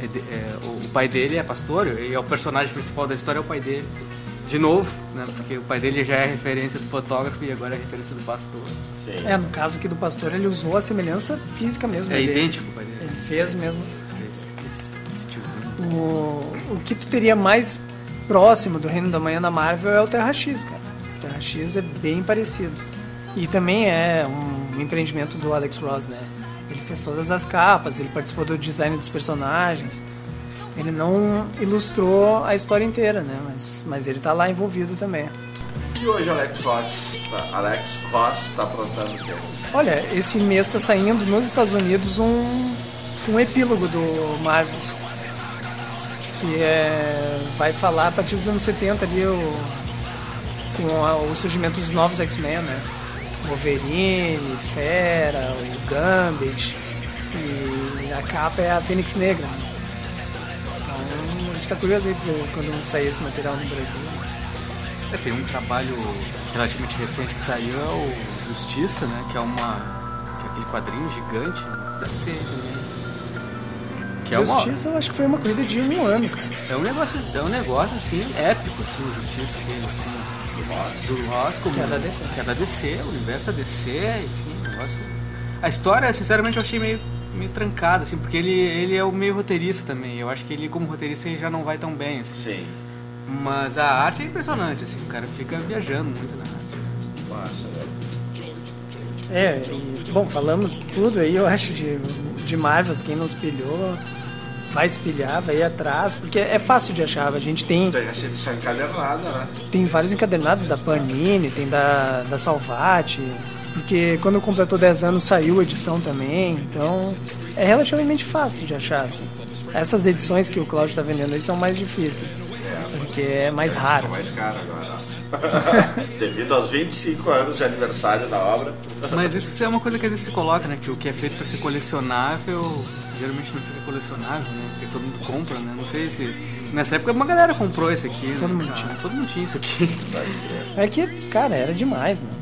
É, é, o pai dele é pastor e é o personagem principal da história é o pai dele. De novo, né? Porque o pai dele já é referência do fotógrafo e agora é referência do pastor. Sim. É, no caso aqui do pastor, ele usou a semelhança física mesmo. É idêntico o pai dele. Ele fez mesmo. Esse, esse, tiozinho. O, o que tu teria mais próximo do Reino da Manhã na Marvel é o Terra X, cara. O Terra X é bem parecido. E também é um empreendimento do Alex Ross, né? Ele fez todas as capas, ele participou do design dos personagens. Ele não ilustrou a história inteira, né? Mas, mas ele tá lá envolvido também. E hoje Alex Ross, tá, Alex Ross está aprontando o quê? Olha, esse mês está saindo nos Estados Unidos um, um epílogo do Marvel. Que é, vai falar a partir dos anos 70 ali o, com a, o surgimento dos novos X-Men, né? Wolverine, Fera, o Gambit e a capa é a Fênix Negra. Tá curioso aí quando sair esse material no Brasil. É, tem um trabalho relativamente recente que saiu, é o Justiça, né? Que é uma. que é aquele quadrinho gigante. Deve ter? Que é uma... Justiça eu acho que foi uma corrida de um ano, cara. É um negócio, é um negócio assim, épico, assim, o Justiça dele, assim. Do Ross, como. Que é da DC. Que é da DC, o universo da DC, enfim, negócio. A história, sinceramente, eu achei meio, meio trancada, assim, porque ele, ele é o meio roteirista também. Eu acho que ele, como roteirista, ele já não vai tão bem, assim. Sim. Mas a arte é impressionante, assim, o cara fica viajando muito na arte. Massa, né? É, e, bom, falamos tudo aí, eu acho, de, de Marvels, quem não espelhou, vai espelhar, vai ir atrás, porque é fácil de achar. A gente tem. Tem edição encadernada, né? Tem vários encadernados da Panini, tem da, da Salvati, porque quando completou 10 anos saiu a edição também, então é relativamente fácil de achar, assim. Essas edições que o Claudio está vendendo aí são mais difíceis, É, porque é mais raro. mais caro agora. Devido aos 25 anos de aniversário da obra. Mas isso é uma coisa que às vezes se coloca, né? Que o que é feito para ser colecionável, geralmente não fica colecionável, né? Porque todo mundo compra, né? Não sei se. Nessa época uma galera comprou esse aqui. Todo né, mundo tinha. Todo mundo tinha isso aqui. É que, cara, era demais, mano.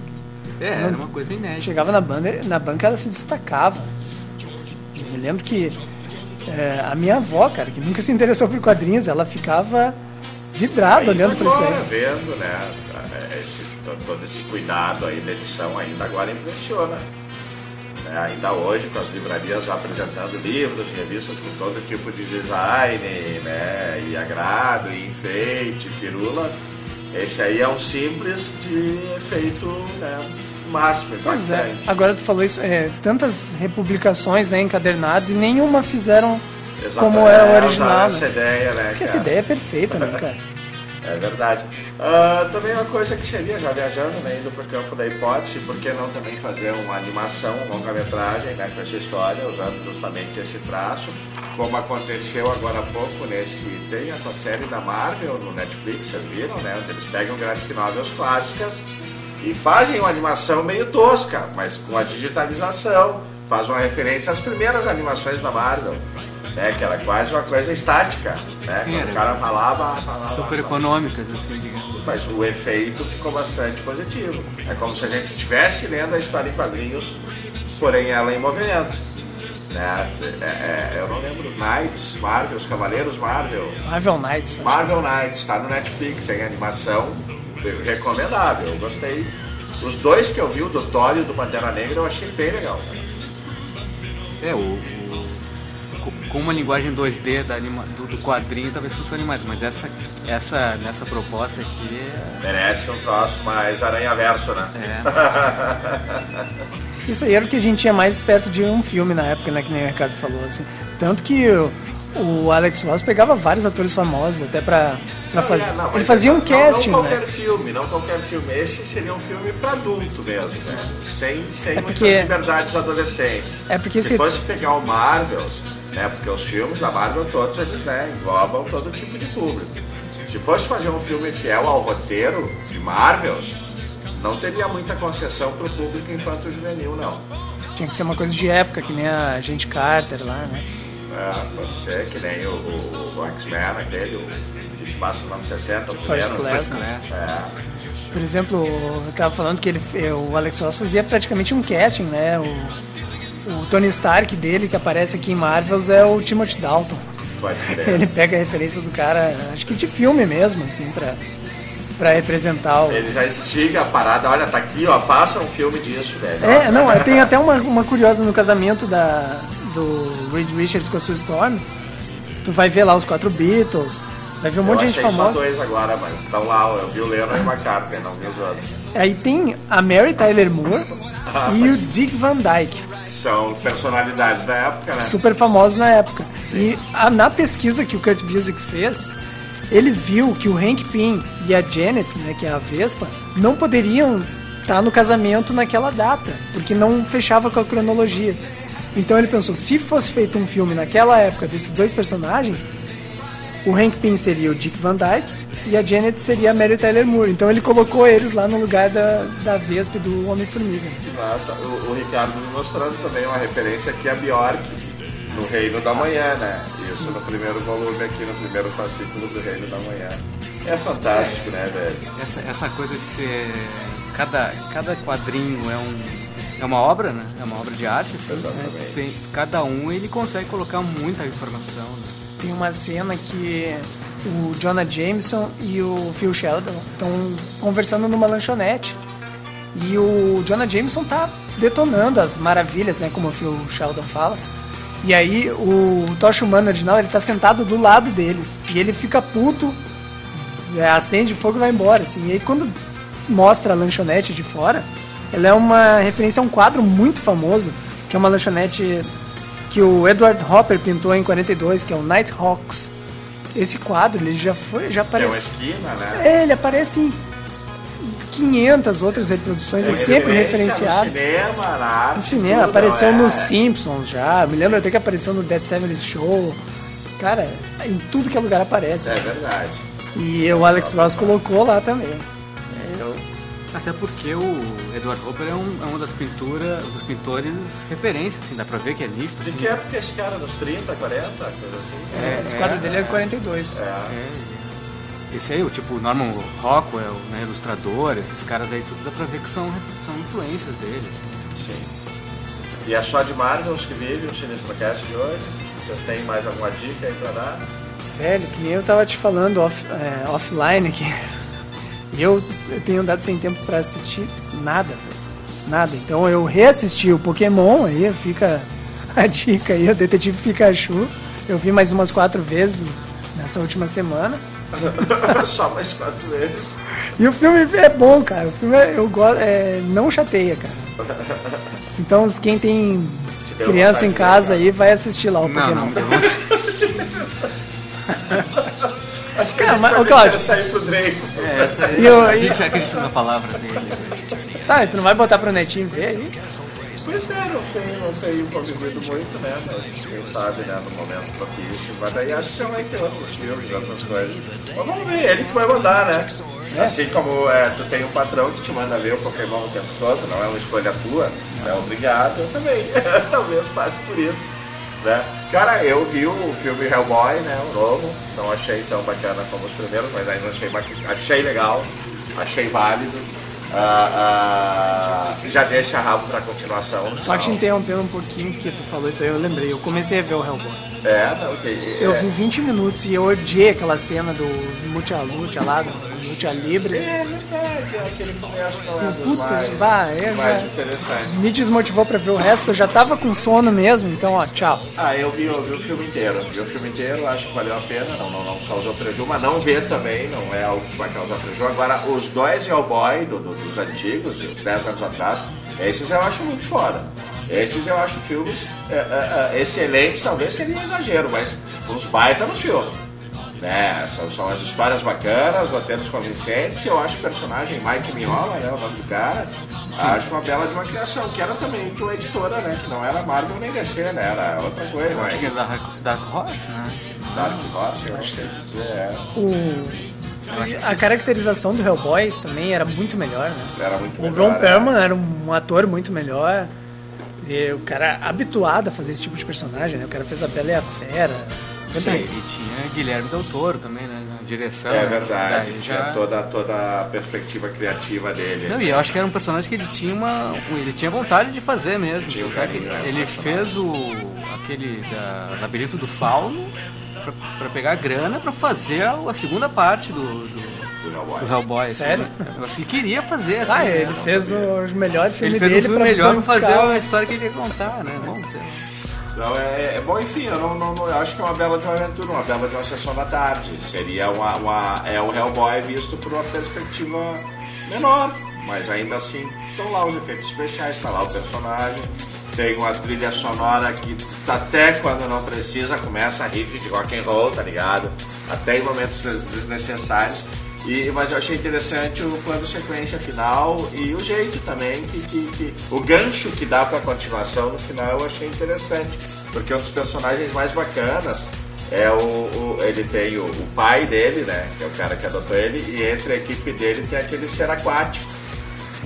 É, era uma coisa inédita. Chegava na banca, na banca ela se destacava. Eu me lembro que é, a minha avó, cara, que nunca se interessou por quadrinhos, ela ficava vidrada olhando pra isso aí. vendo, né? Esse, todo- esse cuidado aí da edição ainda agora impressiona. Né, Ainda hoje, com as livrarias já apresentando livros, revistas com todo tipo de design, né? E agrado, e enfeite, firula. Esse aí é um simples de efeito né, máximo, Pois é. Agora tu falou isso, é, tantas republicações, né, encadernados, e nenhuma fizeram como é o Exatamente, original. Essa Né? ideia, né? Porque essa cara? ideia é perfeita, né, cara? É verdade. Ah, também uma coisa que seria, já viajando, né, indo para o campo da hipótese, por que não também fazer uma animação, uma longa-metragem né, com essa história, usando justamente esse traço, como aconteceu agora há pouco nesse. Tem essa série da Marvel no Netflix, vocês viram, né? Onde eles pegam graphic novels clássicas e fazem uma animação meio tosca, mas com a digitalização, faz uma referência às primeiras animações da Marvel. Né, que era quase uma coisa estática, né? Sim, o cara falava, falava Super econômicas, assim, digamos. mas o efeito ficou bastante positivo. É como se a gente estivesse lendo a história em quadrinhos, porém ela em movimento. Né? É, é, eu não lembro, Knights, Marvel, os Cavaleiros Marvel. Marvel Knights. Marvel Knights, está no Netflix, em animação, recomendável, eu gostei. Os dois que eu vi, o do Thor e o do Pantera Negra, eu achei bem legal. É, o, o- co- com uma linguagem 2D da anima- do, do quadrinho talvez funcione mais, mas essa, essa nessa proposta aqui é. Merece um troço mais aranha-verso, né? é Isso aí era o que a gente tinha mais perto de um filme na época, né? Que nem o Ricardo falou, assim. Tanto que o, Alex Ross pegava vários atores famosos até pra, pra Não, fazer. é, não, Ele fazia um não- casting, não, qualquer né? filme, não qualquer filme. Esse seria um filme para adulto mesmo, né? Sem, sem É muitas porque- liberdades adolescentes. É porque se se- fosse pegar o Marvel, né? Porque os filmes da Marvel todos eles né, englobam todo tipo de público. Se fosse fazer um filme fiel ao roteiro de Marvels, não teria muita concessão para o público infanto juvenil, não. Tinha que ser uma coisa de época, que nem a Gente Carter lá, né? É, pode ser que nem o, o, o X-Men, aquele, o passa nos anos 60, o First. Class, né? É. Por exemplo, eu tava falando que ele, o Alex Ross fazia praticamente um casting, né? O, o Tony Stark dele, que aparece aqui em Marvels, é o Timothy Dalton. Ele pega a referência do cara, acho que de filme mesmo, assim, pra, pra representar o. Ele já instiga a parada, olha, tá aqui, ó, passa um filme disso, velho. É, não, tem até uma, uma curiosa no casamento da, do Reed Richards com a Sue Storm. Tu vai ver lá os quatro Beatles, vai ver um monte eu de gente achei só famosa. dois agora, mas estão lá, eu vi o Lennon e o McCartney, não vi os outros. Aí tem a Mary Tyler Moore e o Dick Van Dyke. São personalidades da época, né? super famosos na época. E a- na pesquisa que o Kurt Busiek fez, ele viu que o Hank Pym e a Janet, né, que é a Vespa, não poderiam estar no casamento naquela data, porque não fechava com a cronologia. Então ele pensou, se fosse feito um filme naquela época desses dois personagens, o Hank Pym seria o Dick Van Dyke e a Janet seria a Mary Tyler Moore. Então ele colocou eles lá no lugar da, da Vespa e do Homem-Formiga. Nossa, o, o Ricardo me mostrando também uma referência aqui a Bjork, no Reino da Manhã, né? Isso no primeiro volume aqui, no primeiro fascículo do Reino da Manhã. É fantástico, né, velho? essa, essa coisa de ser. Cada, cada quadrinho é um, é uma obra, né? É uma obra de arte, assim. Né? Tem- cada um ele consegue colocar muita informação. Né? Tem uma cena que o Jonah Jameson e o Phil Sheldon estão conversando numa lanchonete. E o Jonah Jameson tá detonando as maravilhas, né? Como o Phil Sheldon fala. E aí o Tocha Humano original, ele tá sentado do lado deles. E ele fica puto, é, acende fogo e vai embora, assim. E aí quando mostra a lanchonete de fora, ela é uma referência a um quadro muito famoso, que é uma lanchonete que o Edward Hopper pintou em 42, que é o Nighthawks. Esse quadro, ele já foi, já Tem uma aparece. esquina, né? É, ele aparece em 500 outras reproduções, é sempre Referência referenciado. No cinema, na. No cinema, tudo, apareceu é? nos Simpsons já. Me lembro até que apareceu no Dead Seven Show. Cara, em tudo que é lugar aparece. É verdade. E o Alex Ross colocou lá também. Até porque o Edward Hopper é, um, é uma das pinturas, dos pintores referência, assim, dá pra ver que é nítido. De assim. que época esse cara? Nos 30, 40, coisa assim? É, Esse quadro dele é de 42. É. É, esse aí, o tipo Norman Rockwell, né, ilustrador, esses caras aí, tudo dá pra ver que são, são influências deles. Sim. E é só de Marvel os que vivem o Sinistro Cast de hoje? Vocês têm mais alguma dica aí pra dar? Velho, que nem eu tava te falando off- é, offline aqui. Eu, eu tenho andado sem tempo pra assistir nada, velho. Nada. Então eu reassisti o Pokémon, aí fica a dica aí, o Detetive Pikachu. Eu vi mais umas quatro vezes nessa última semana. só mais quatro vezes. E o filme é bom, cara. O filme é, eu gosto, é, não chateia, cara. Então quem tem Te criança em casa aí vai assistir lá o Não, Pokémon. não, eu Acho que Cara, mas, ô, Cláudio. sair pro Drake. É, essa aí, E eu- a gente acredita na palavra dele. Tá, tu não vai botar pro netinho ver aí? Pois é, não tenho, não tenho convivido muito, né? Mas quem sabe, né, no momento propício. Mas daí acho que já vai ter outros filmes, outras coisas. Mas vamos ver, ele que vai mandar, né? Assim como é, tu tem um patrão que te manda ver o Pokémon o tempo todo, não é uma escolha tua, é obrigado, eu também. Talvez passe por isso. Né? Cara, eu vi o filme Hellboy, né? O novo, não achei tão bacana como os primeiros, mas ainda achei, achei legal, achei válido. Ah, ah, já deixa rabo pra continuação. Só te final. interrompendo um pouquinho, porque tu falou isso aí, eu lembrei. Eu comecei a ver o Hellboy. É, não, ok. Eu é. vi 20 minutos e eu odiei aquela cena do Mucha Lucha lá, do Mucha Libre. É verdade, é aquele começo não é Puta, mais, bah, é, mais interessante. Me desmotivou pra ver o resto, eu já tava com sono mesmo, então ó, tchau. Ah, eu vi, eu vi o filme inteiro. Vi o filme inteiro, acho que valeu a pena, não, não, não causou prejuízo, mas não ver também, não é algo que vai causar prejuízo. Agora, os dois Hellboy do, do, dos antigos, uns 10 anos atrás, esses eu acho muito foda. Esses eu acho filmes é, é, é, excelentes, talvez seria um exagero, mas uns baita nos filmes. Né? São, são as histórias bacanas, roteiros convincentes, eu acho o personagem Mike Mignola, né, o nome do cara, acho uma bela de uma criação, que era também de uma editora, né, que não era Marvel nem DC, né, era outra coisa, Acho que é né, da Dark Horse, né? Dark Horse, eu sei dizer, é, O... A caracterização do Hellboy também era muito melhor, né? era muito O melhor, Ron né. Perlman era um ator muito melhor. E o cara habituado a fazer esse tipo de personagem, né? O cara fez a Bela e a Fera. Sim, Sempre e tinha Guilherme Del Toro também, né? Na direção. É né? verdade, Daí tinha já- toda, toda a perspectiva criativa dele. Não, e eu acho que era um personagem que ele tinha uma. Ele tinha vontade de fazer mesmo. Tinha um é que carinho, né, ele fez o. aquele da Labirinto do Fauno pra, pra pegar grana pra fazer a, a segunda parte do, do, do Hellboy. do Hellboy. assim, Sério? né? É que ele queria fazer, assim. Ah, né? ele fez o melhor filme Ele fez dele um filme pra melhor pra fazer o- a história que ele ia contar, né? Vamos dizer. Não, é, é bom, enfim, eu não, não- não- eu acho que é uma bela de uma aventura, uma bela de uma sessão da tarde. Seria uma, uma- é o Hellboy visto por uma perspectiva menor, mas ainda assim estão lá os efeitos especiais, está lá o personagem, tem uma trilha sonora que até quando não precisa começa a riff de rock and roll, tá ligado? Até em momentos des- desnecessários. E, mas eu achei interessante o plano sequência final e o jeito também que, que- que- o gancho que dá pra continuação no final eu achei interessante porque um dos personagens mais bacanas é o, o- ele tem o, o pai dele né que é o cara que adotou ele e entre a equipe dele tem aquele ser aquático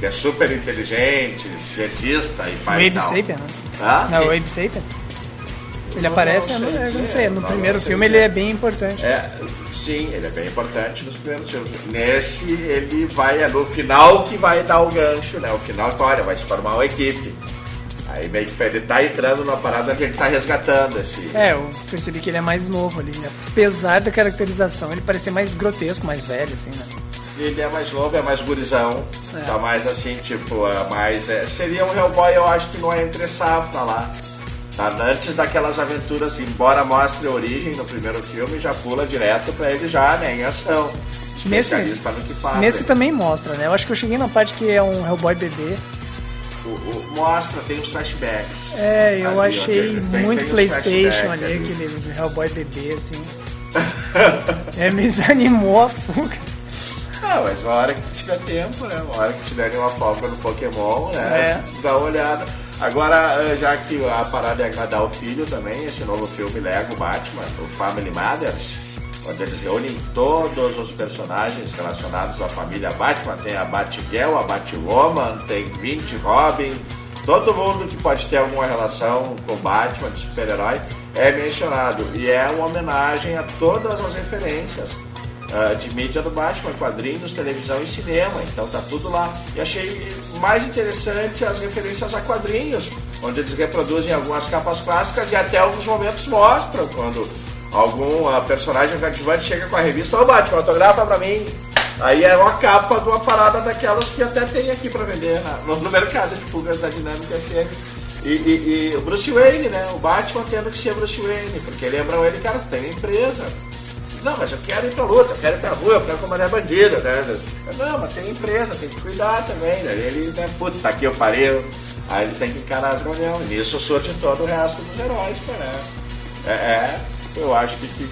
que é super inteligente cientista e O pai e Abe. Sapien, né? Hã? Não, o Abe Sapien. Ele aparece, não, eu não sei, no primeiro filme ele é bem importante. É, Sim, ele é bem importante nos primeiros filmes. Nesse, ele vai, é no final que vai dar o gancho, né? O final que, olha, vai se formar uma equipe. Aí meio que ele tá entrando numa parada que ele tá resgatando esse. É, eu percebi que ele é mais novo ali, né? Apesar da caracterização, ele parecia mais grotesco, mais velho, assim, né? Ele é mais novo, é mais gurizão. É. Tá mais assim, tipo, é mais. é, seria um Hellboy, eu acho que não é entre safra lá. Tá antes daquelas aventuras, embora mostre a origem no primeiro filme, já pula direto pra ele já, né, em ação. Nesse- Especialista no que faz. Nesse também mostra, né? Eu acho que eu cheguei na parte que é um Hellboy bebê. O- o- mostra, tem os flashbacks. É, eu Ali, achei tem- muito tem Playstation flashbacks ali, aquele Hellboy bebê, assim. é, me desanimou a fuga. Ah, mas uma hora que tu tiver tempo, né? Uma hora que te derem uma folga no Pokémon, né? É. Dá uma olhada. Agora, eh, já que a parada é agradar o filho também, esse novo filme Lego Batman, o Family Matters, onde eles reúnem todos os personagens relacionados à família Batman. Tem a Batgirl, a Batwoman, tem Vint Robin, todo mundo que pode ter alguma relação com Batman, de super-herói, é mencionado. E é uma homenagem a todas as referências ah, de mídia do Batman, quadrinhos, televisão e cinema. Então tá tudo lá. E achei mais interessante as referências a quadrinhos, onde eles reproduzem algumas capas clássicas e até alguns momentos mostram quando algum ah, personagem coadjuvante chega com a revista, ô Batman, autografa pra mim. Aí é uma capa de uma parada daquelas que até tem aqui pra vender na- no, no mercado de pulgas da Dinâmica FM. E, e- e o Bruce Wayne, né? O Batman tendo que ser Bruce Wayne, porque lembram ele, cara, tem uma empresa. Não, mas eu quero ir pra luta, eu quero ir pra rua, eu quero comandar bandido, né? Não, mas tem empresa, tem que cuidar também, né? Ele, né, puta, tá aqui eu parei, eu- aí ele tem que encarar as reuniões. E nisso surge todo o resto dos heróis, né? É, é, eu acho que, que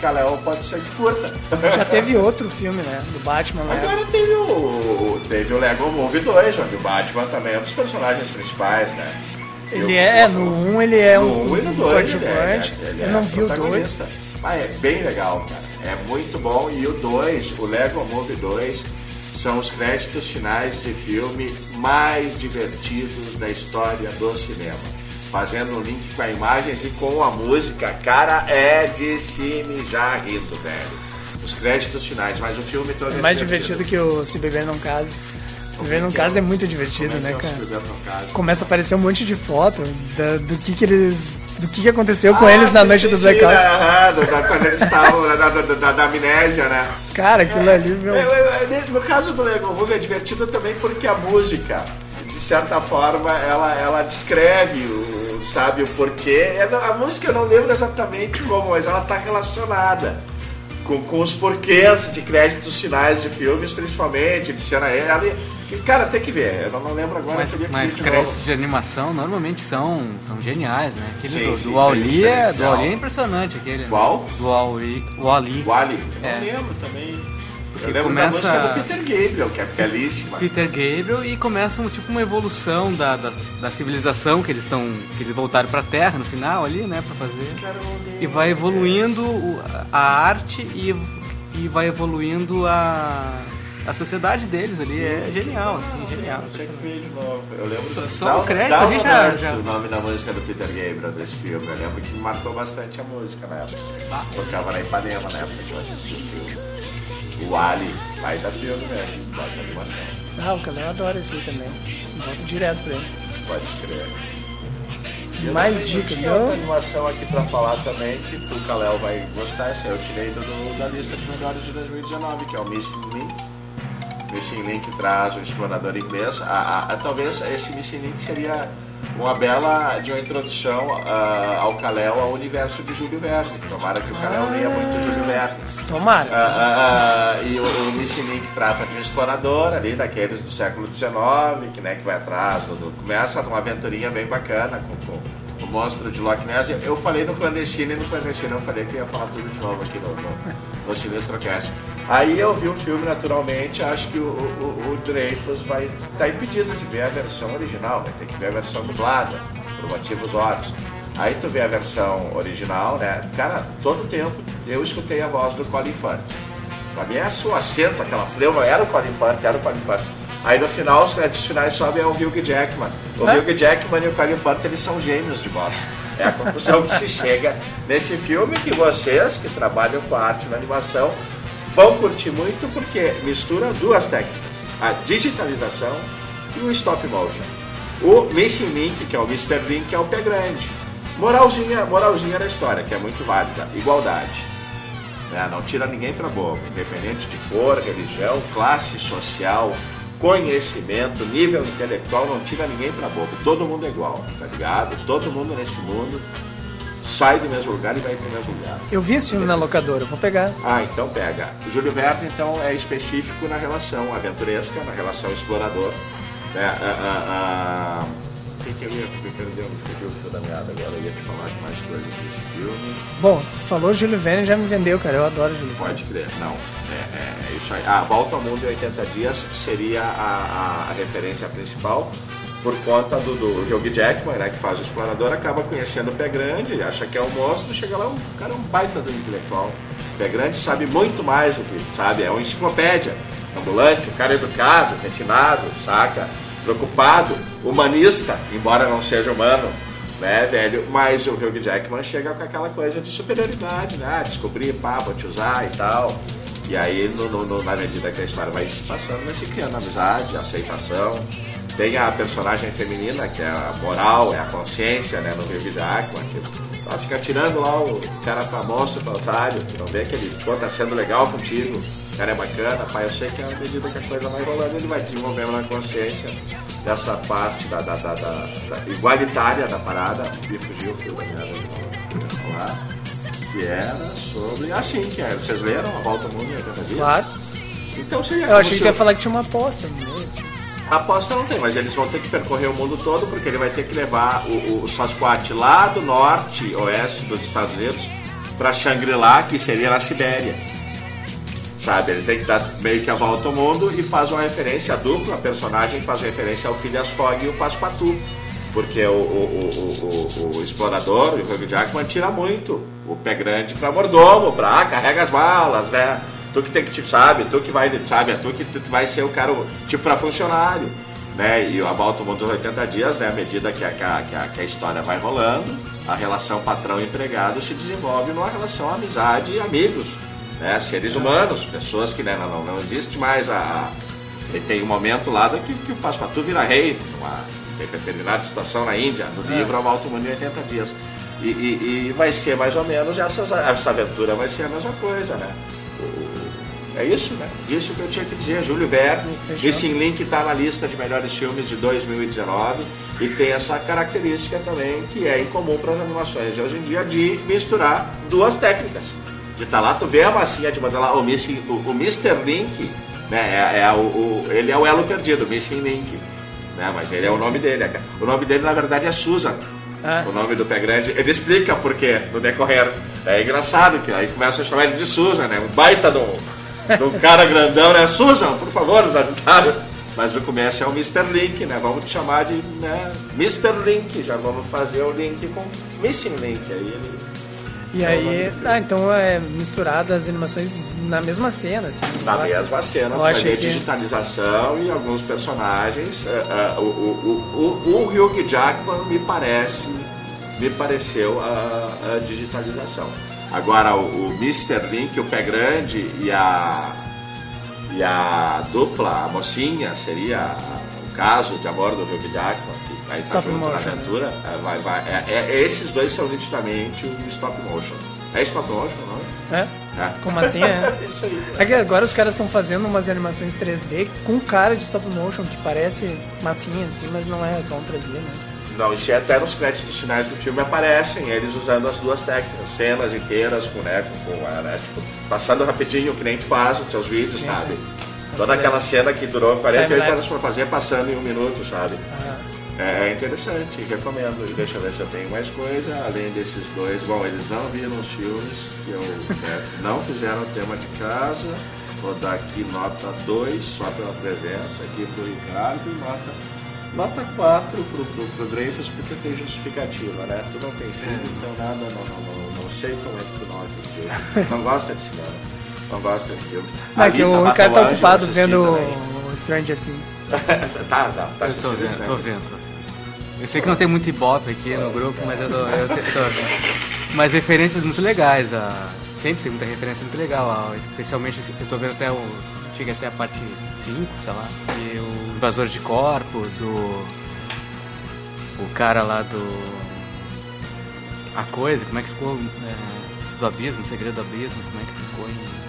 Kal-El pode ser que curta. Já teve outro filme, né? Do Batman, né? Agora teve o, teve o Lego Movie 2, onde o Batman também é um dos personagens principais, né? Ele Eu- é, no 1 um ele é no um, um e no um dois, ele é, coadjuvante. ele Eu é não vi o 2. Mas é bem legal, cara. É muito bom. E o 2, o Lego Movie 2, são os créditos finais de filme mais divertidos da história do cinema. Fazendo um link com a imagens e com a música. Cara, é de se mijar rindo, velho. Os créditos finais, mas o filme todo É mais divertido que o Se Beber Não Case. Se Beber Não Case é muito divertido, né, cara? Começa a aparecer um monte de foto da- do que que eles... Do que aconteceu com eles na Ah, sim, noite sim, do Blackout. do- da- quando eles estavam né, da, da, da- amnésia, né? Cara, aquilo ali, meu... É, é, é, No caso do Lego Movie é divertido também porque a música, de certa forma, ela, ela descreve o, sabe, o porquê. É, A música eu não lembro exatamente como, mas ela está relacionada com, com os porquês de créditos finais de filmes, principalmente, de cena ela. Cara, tem que ver, eu não, lembro agora. Mas, mas de créditos novo. de animação normalmente são, são geniais, né? Aquele Sim, do, sim, do é, do é impressionante aquele. né? Qual? Do Wall-E. Wall-E. Wally, eu É. lembro também. Porque Eu lembro começa- da música do Peter Gabriel, que é belíssima. Peter Gabriel e começa um, tipo uma evolução da, da, da civilização que eles estão que eles voltaram para Terra no final ali, né, para fazer. E vai evoluindo a arte e, e vai evoluindo a, a sociedade deles ali. É genial, assim, genial. Que ver de novo. Eu lembro Só- o crédito ali já- já- o nome da música do Peter Gabriel desse filme. Eu lembro que marcou bastante a música na época. Tocava na Ipanema na época que eu assisti o filme. O Ali, vai da filme mesmo, da animação. Ah, o Calão adora esse aí também. Volto direto pra ele. Pode crer. Mais dicas, eu- outra animação aqui pra falar também, que tu, Kalel, vai gostar. Essa eu tirei do, do- da lista de melhores de 2019, que é o Missing Link. Missing Link traz o explorador inglês. A, a- a- talvez esse Missing Link seria uma bela de uma introdução ah, ao Kalel ao universo de Júlio Verne. Tomara que o Kalel leia muito Júlio Verne. Tomara. Ah, ah, e o, o Link trata de um explorador ali, daqueles do século XIX, que, né, que vai atrás. do- do- começa uma aventurinha bem bacana com, com o monstro de Loch Ness. Eu falei no clandestino e no clandestino eu falei que ia falar tudo de novo aqui no, no, no Sinistrocast. Aí eu vi o filme naturalmente, acho que o, o, o Dreyfus vai estar impedido de ver a versão original, vai ter que ver a versão dublada, por motivos óbvios. Aí tu vê a versão original, né? Cara, todo tempo eu escutei a voz do Colin Firth. Pra mim é o acento, aquela fleuma, era o Colin Firth, era o Colin Firth. Aí no final, os créditos finais sobem é o Hugh Jackman. O Hã? Hugh Jackman e o Colin Firth, eles são gêmeos de voz. É a conclusão que se chega nesse filme que vocês que trabalham com a arte na animação vão curtir muito porque mistura duas técnicas, a digitalização e o stop motion. O Missing Link, que é o Mr. Link, é o pé grande. Moralzinha, moralzinha da história, que é muito válida. Igualdade. Né? Não tira ninguém para bobo, independente de cor, religião, classe social, conhecimento, nível intelectual, não tira ninguém para bobo. Todo mundo é igual, tá ligado? Todo mundo nesse mundo sai do mesmo lugar e vai para o mesmo lugar. Eu vi esse filme na locadora, eu vou pegar. Ah, então pega. O Júlio Verne, então, é específico na relação aventuresca, na relação explorador. Né? Ah, ah, ah, eu ia, te falar de mais coisas desse filme. Bom, falou Júlio Verne já me vendeu, cara, eu adoro Júlio Verne. Pode crer, não, é, é isso aí. A Volta ao Mundo em 80 Dias seria a, a, a referência principal, por conta do, do Hugh Jackman, né, que faz o explorador, acaba conhecendo o Pé Grande, acha que é um monstro, chega lá, o cara é um baita do intelectual. O Pé Grande sabe muito mais do que sabe, é uma enciclopédia, ambulante, um cara educado, refinado, saca? Preocupado, humanista, embora não seja humano, né, velho? Mas o Hugh Jackman chega com aquela coisa de superioridade, né? Ah, descobrir, pá, vou te usar e tal. E aí, no, no, na medida que a história vai se passando, vai se criando amizade, aceitação. Tem a personagem feminina, que é a moral, é a consciência, né, no Hugh Jackman, que ela fica tirando lá o cara pra monstro, pra otário, que não vê que ele pô, tá sendo legal contigo, o cara é bacana, pai, eu sei que à medida que a coisa vai rolando, ele vai desenvolvendo na consciência dessa parte da, da, da, da, igualitária da parada, me fugiu da minha falar, que era sobre, assim, que é, vocês leram A Volta ao Mundo em 80 Dias? Claro. Então seria Eu achei que ia falar que tinha uma aposta no meio. a aposta não tem, mas eles vão ter que percorrer o mundo todo porque ele vai ter que levar o, o Sasquatch lá do norte, oeste dos Estados Unidos para Shangri-La, que seria na Sibéria. Sabe, ele tem que dar meio que a volta ao mundo e faz uma referência a dupla, personagem faz referência ao Phileas Fogg e o Passepartout. Porque o, o, o, o, explorador, o Hugh Jackman, tira muito o pé grande para mordomo, pra carrega as malas, né? Tu que tem que, tipo, sabe, tu que vai, sabe, tu que tu vai ser o cara, tipo, para funcionário, né? E a volta ao mundo dos 80 dias, né? À medida que a, que a, que a história vai rolando, a relação patrão-empregado se desenvolve numa relação amizade e amigos, né? Seres humanos, pessoas que, né, não, não, existe mais a... tem um momento lá que, que o Passepartout vira rei, numa tem determinada situação na Índia, no livro A Volta ao Mundo em 80 Dias. E, e- e vai ser mais ou menos essas, essa aventura vai ser a mesma coisa, né? É isso, né? Isso que eu tinha que dizer. Júlio Verne, Fechou. esse link está na lista de melhores filmes de 2019 e tem essa característica também que é incomum para as animações de hoje em dia de misturar duas técnicas. De estar lá, tu vê a massinha de mandar lá, o, Missing, o, o Mr. Link, né? É, é o, o- ele é o elo perdido, o Missing Link. Né? Mas ele é o nome dele. é- O nome dele, na verdade, é Susan. Ah. O nome do pé grande. Ele explica por quê no decorrer. É engraçado que aí começa a chamar ele de Susan, né? Um baita de um, de um cara grandão, né? Susan, por favor, sabe? Mas o começo é o Mr. Link, né? Vamos te chamar de né? Mr. Link. Já vamos fazer o link com Missing Link. Aí ele. E aí, ah, então é misturada as animações na mesma cena, assim. Na lá. mesma cena, vai ver que- digitalização e alguns personagens. é, é, o, o, o, o, Hugh Jackman me parece, me pareceu a, a digitalização. Agora o, o Mr. Link, o pé grande e a e a dupla, a mocinha, seria a- o caso de amor do Hugh Jackman, estar Stop junto na motion, né? aventura. é, vai, vai, é, é- esses dois são nitidamente o stop motion. É stop motion, não É? é? É. Como assim é? Isso aí. É que agora os caras estão fazendo umas animações 3D com cara de stop motion, que parece massinha assim, mas não é só um 3D, né? Não, isso é até nos créditos finais do filme aparecem eles usando as duas técnicas, cenas inteiras com, né, com, a, né, tipo, passando rapidinho, que nem tu faz os teus vídeos, Sim, sabe? sim. Toda aquela cena que durou 48 Time-lapse. horas pra fazer, passando em um minuto, sabe? Ah, É, é interessante, recomendo. E deixa eu ver se eu tenho mais coisa, além desses dois. Bom, eles não viram os filmes, que eu, né, não fizeram o tema de casa. Vou dar aqui nota 2, só pela presença aqui pro Ricardo, e nota, nota 4 pro, pro, pro Dreyfus, porque tem justificativa, né? Tu não tem filho, então nada, não, não, não, não sei como é que tu não assistiu. Não gosta de cinema, não gosta de filme. Não, é que o Ricardo tá ocupado vendo o Stranger Things. tá, tá, tá Eu tô vendo, tô vendo. Eu sei que não tem muito ibope aqui no grupo, mas eu tô, eu tô, Mas referências muito legais. A, sempre tem muita referência muito legal. A, especialmente, eu tô vendo até o. Chega até a parte 5, sei lá. E o Invasor de Corpos, o. O cara lá do. A coisa, como é que ficou? É, do abismo, o segredo do abismo, como é que ficou.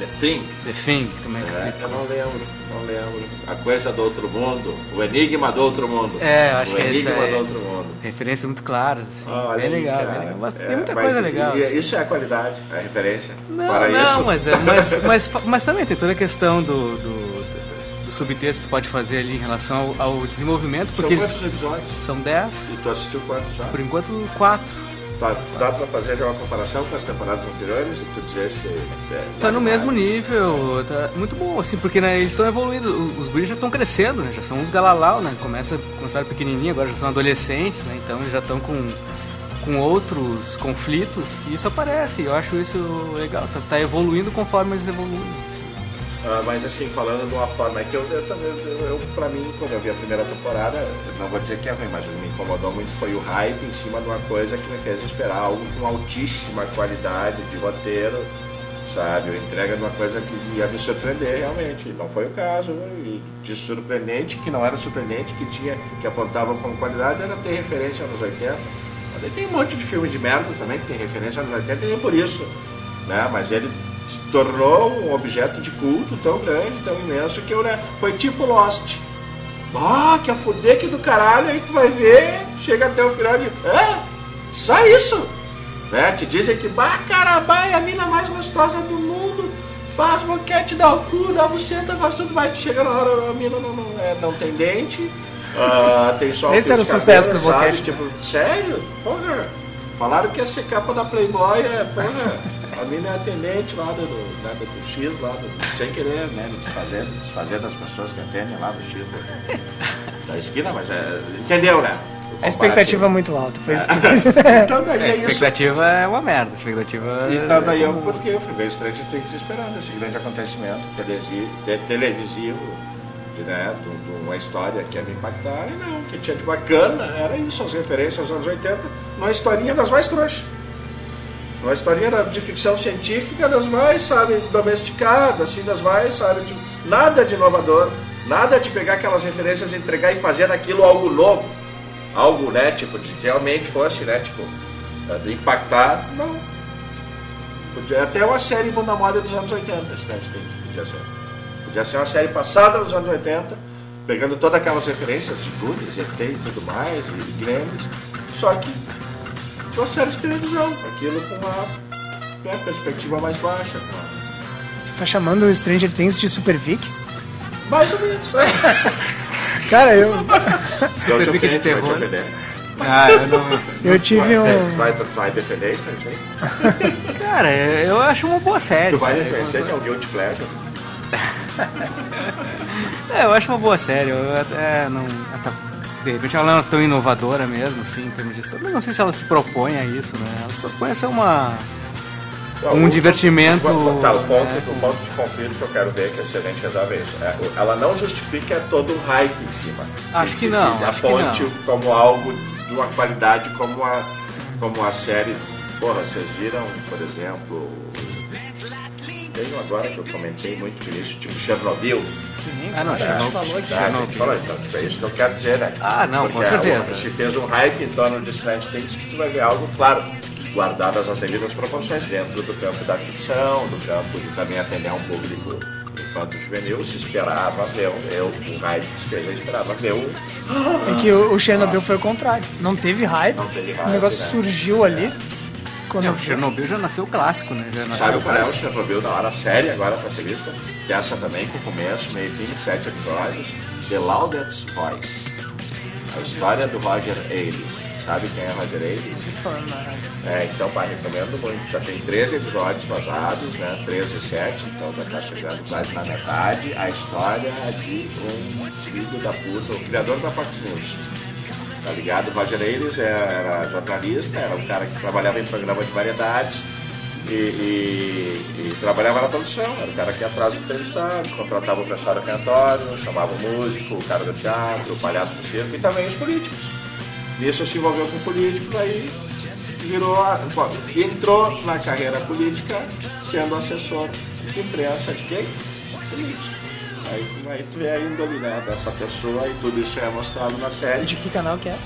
The Thing. The Thing, como é que É, ficou? eu não lembro, não lembro. A coisa do outro mundo, o enigma do outro mundo. É, eu acho o que é isso enigma aí. do outro mundo. Referências muito claras, assim. Olha bem aí, legal, cara. bem legal. Mas É, tem muita mas coisa legal. e assim. Isso é a qualidade, a referência. Não, Para não, isso, mas, é- mas, mas, mas também tem toda a questão do, do, do subtexto que tu pode fazer ali em relação ao, ao desenvolvimento, São porque eles quantos episódios? são 10, E tu assistiu quantos já? por enquanto 4. Dá pra fazer já uma comparação com as temporadas anteriores e tu dizer se... é, Tá no mesmo nível, tá muito bom, assim, porque né, eles estão evoluindo, os guris já estão crescendo, né, já são uns galalau, né, começa, começaram pequenininho, agora já são adolescentes, né, então eles já estão com, com outros conflitos, e isso aparece, eu acho isso legal, tá, tá evoluindo conforme eles evoluem. Ah, mas assim, falando de uma forma que eu, eu também, eu, eu, pra mim, quando eu vi a primeira temporada, não vou dizer que é ruim, mas o que me incomodou muito foi o hype em cima de uma coisa que me fez esperar algo com altíssima qualidade de roteiro, sabe? Entrega de uma coisa que ia me surpreender realmente. Não foi o caso. E de surpreendente, que não era surpreendente, que tinha, que apontava como qualidade, era ter referência anos 80. Mas tem um monte de filme de merda também que tem referência anos 80 e nem por isso. Né? Mas ele tornou um objeto de culto tão grande, tão imenso, que eu, né, foi tipo Lost. Ah, que a fuder que do caralho, aí tu vai ver, chega até o final de. É? Só isso! Né? Te dizem que, bah, caramba, é a mina mais gostosa do mundo, faz boquete, dá o cu, dá a buceta, faz tudo, vai, chega na hora, a mina não, não, é, não tem dente, ah, tem só Esse era o sucesso do boquete. Tipo, sério? Porra, falaram que ia ser capa da Playboy, é, porra. A mina é atendente lá do, do, né, do X, lá do, sem querer, né, me desfazer, desfazer das pessoas que atendem lá do X da, da esquina, mas é, entendeu, né? A expectativa é muito alta. Foi isso que... Então daí É, a é isso. expectativa é uma merda, a expectativa Então daí é eu, porque eu fui Stranger Things esperando esse grande acontecimento televisi- te- televisivo, de, né, de, de uma história que ia me impactar, e não, o que tinha de bacana era isso, as referências aos anos 80, numa historinha das mais trouxas. Uma historinha de ficção científica das mais, sabe, domesticadas, assim, das mais, sabe, de, nada de inovador, nada de pegar aquelas referências, entregar e fazer daquilo algo novo, algo, né, tipo, de realmente fosse, né, tipo, eh, de impactar, não. Podia até uma série bunda mole dos anos 80, esse Stranger Things, podia ser. Podia ser uma série passada nos anos 80, pegando todas aquelas referências de Goonies, ET e tudo mais, e Gremlins, só que uma série de televisão, aquilo com uma né, perspectiva mais baixa, uma- Tá chamando o Stranger Things de Super Vic? mais ou menos. Cara, eu, Super Vic de terror. Defender. Ah, eu não. eu tive Tu um... vai, tu vai defender isso, Things? Cara, eu acho uma boa série. Tu vai cara. reconhecer que é um guilty pleasure? É, eu acho uma boa série. Eu até não. De repente ela não é tão inovadora mesmo, assim, em termos de história. Mas não sei se ela se propõe a isso, né? Ela se propõe a ser uma. Um divertimento, Tá, o ponto, né, o ponto de conflito que eu quero ver que a gente resolve é isso. O- ela não justifica todo o hype em cima. Acho que não, acho que aponte não. como algo de uma qualidade como a, como a série. Porra, vocês viram, por exemplo. Tem um agora que eu comentei muito no início, tipo Chernobyl. Ah, não, Chernobyl. falou aqui. Ah, a gente falou, então, tipo, é isso que eu quero dizer, né? Ah, não, com certeza. Se fez um hype em torno de Stranger Things, tu vai ver algo, claro, guardadas as devidas proporções dentro do campo da ficção, do campo de também atender a um público infanto juvenil, se esperava ver um, eu, o hype que a gente esperava ver um, É que o o Chernobyl foi o contrário. Não teve hype. Não teve O hype, negócio né? surgiu ali. Quando Não, Chernobyl já nasceu clássico, né? Já nasceu Sabe qual é o. Chernobyl da hora série agora pra ser vista? Que essa também com começo, meio fim, sete episódios. The Loudest Voice. A história do Roger Ailes. Sabe quem é Roger Ailes? É, então, pai, recomendo muito. Já tem 13 episódios vazados, né? 13 e 7, então já está chegando quase na metade. A história de um filho da puta, o criador da Fox News. Tá ligado? O Roger Ailes era jornalista, era um cara que trabalhava em programa de variedades e, e- e trabalhava na produção. Era o cara que ia atrás do entrevistado, contratava o pessoal do cantório, chamava o músico, o cara do teatro, o palhaço do circo e também os políticos. Nisso se envolveu com políticos, aí virou, a- entrou na carreira política sendo assessor de imprensa de quem? Político. Aí, aí tu vê a índole né, dessa pessoa e tudo isso é mostrado na série. De que canal que é?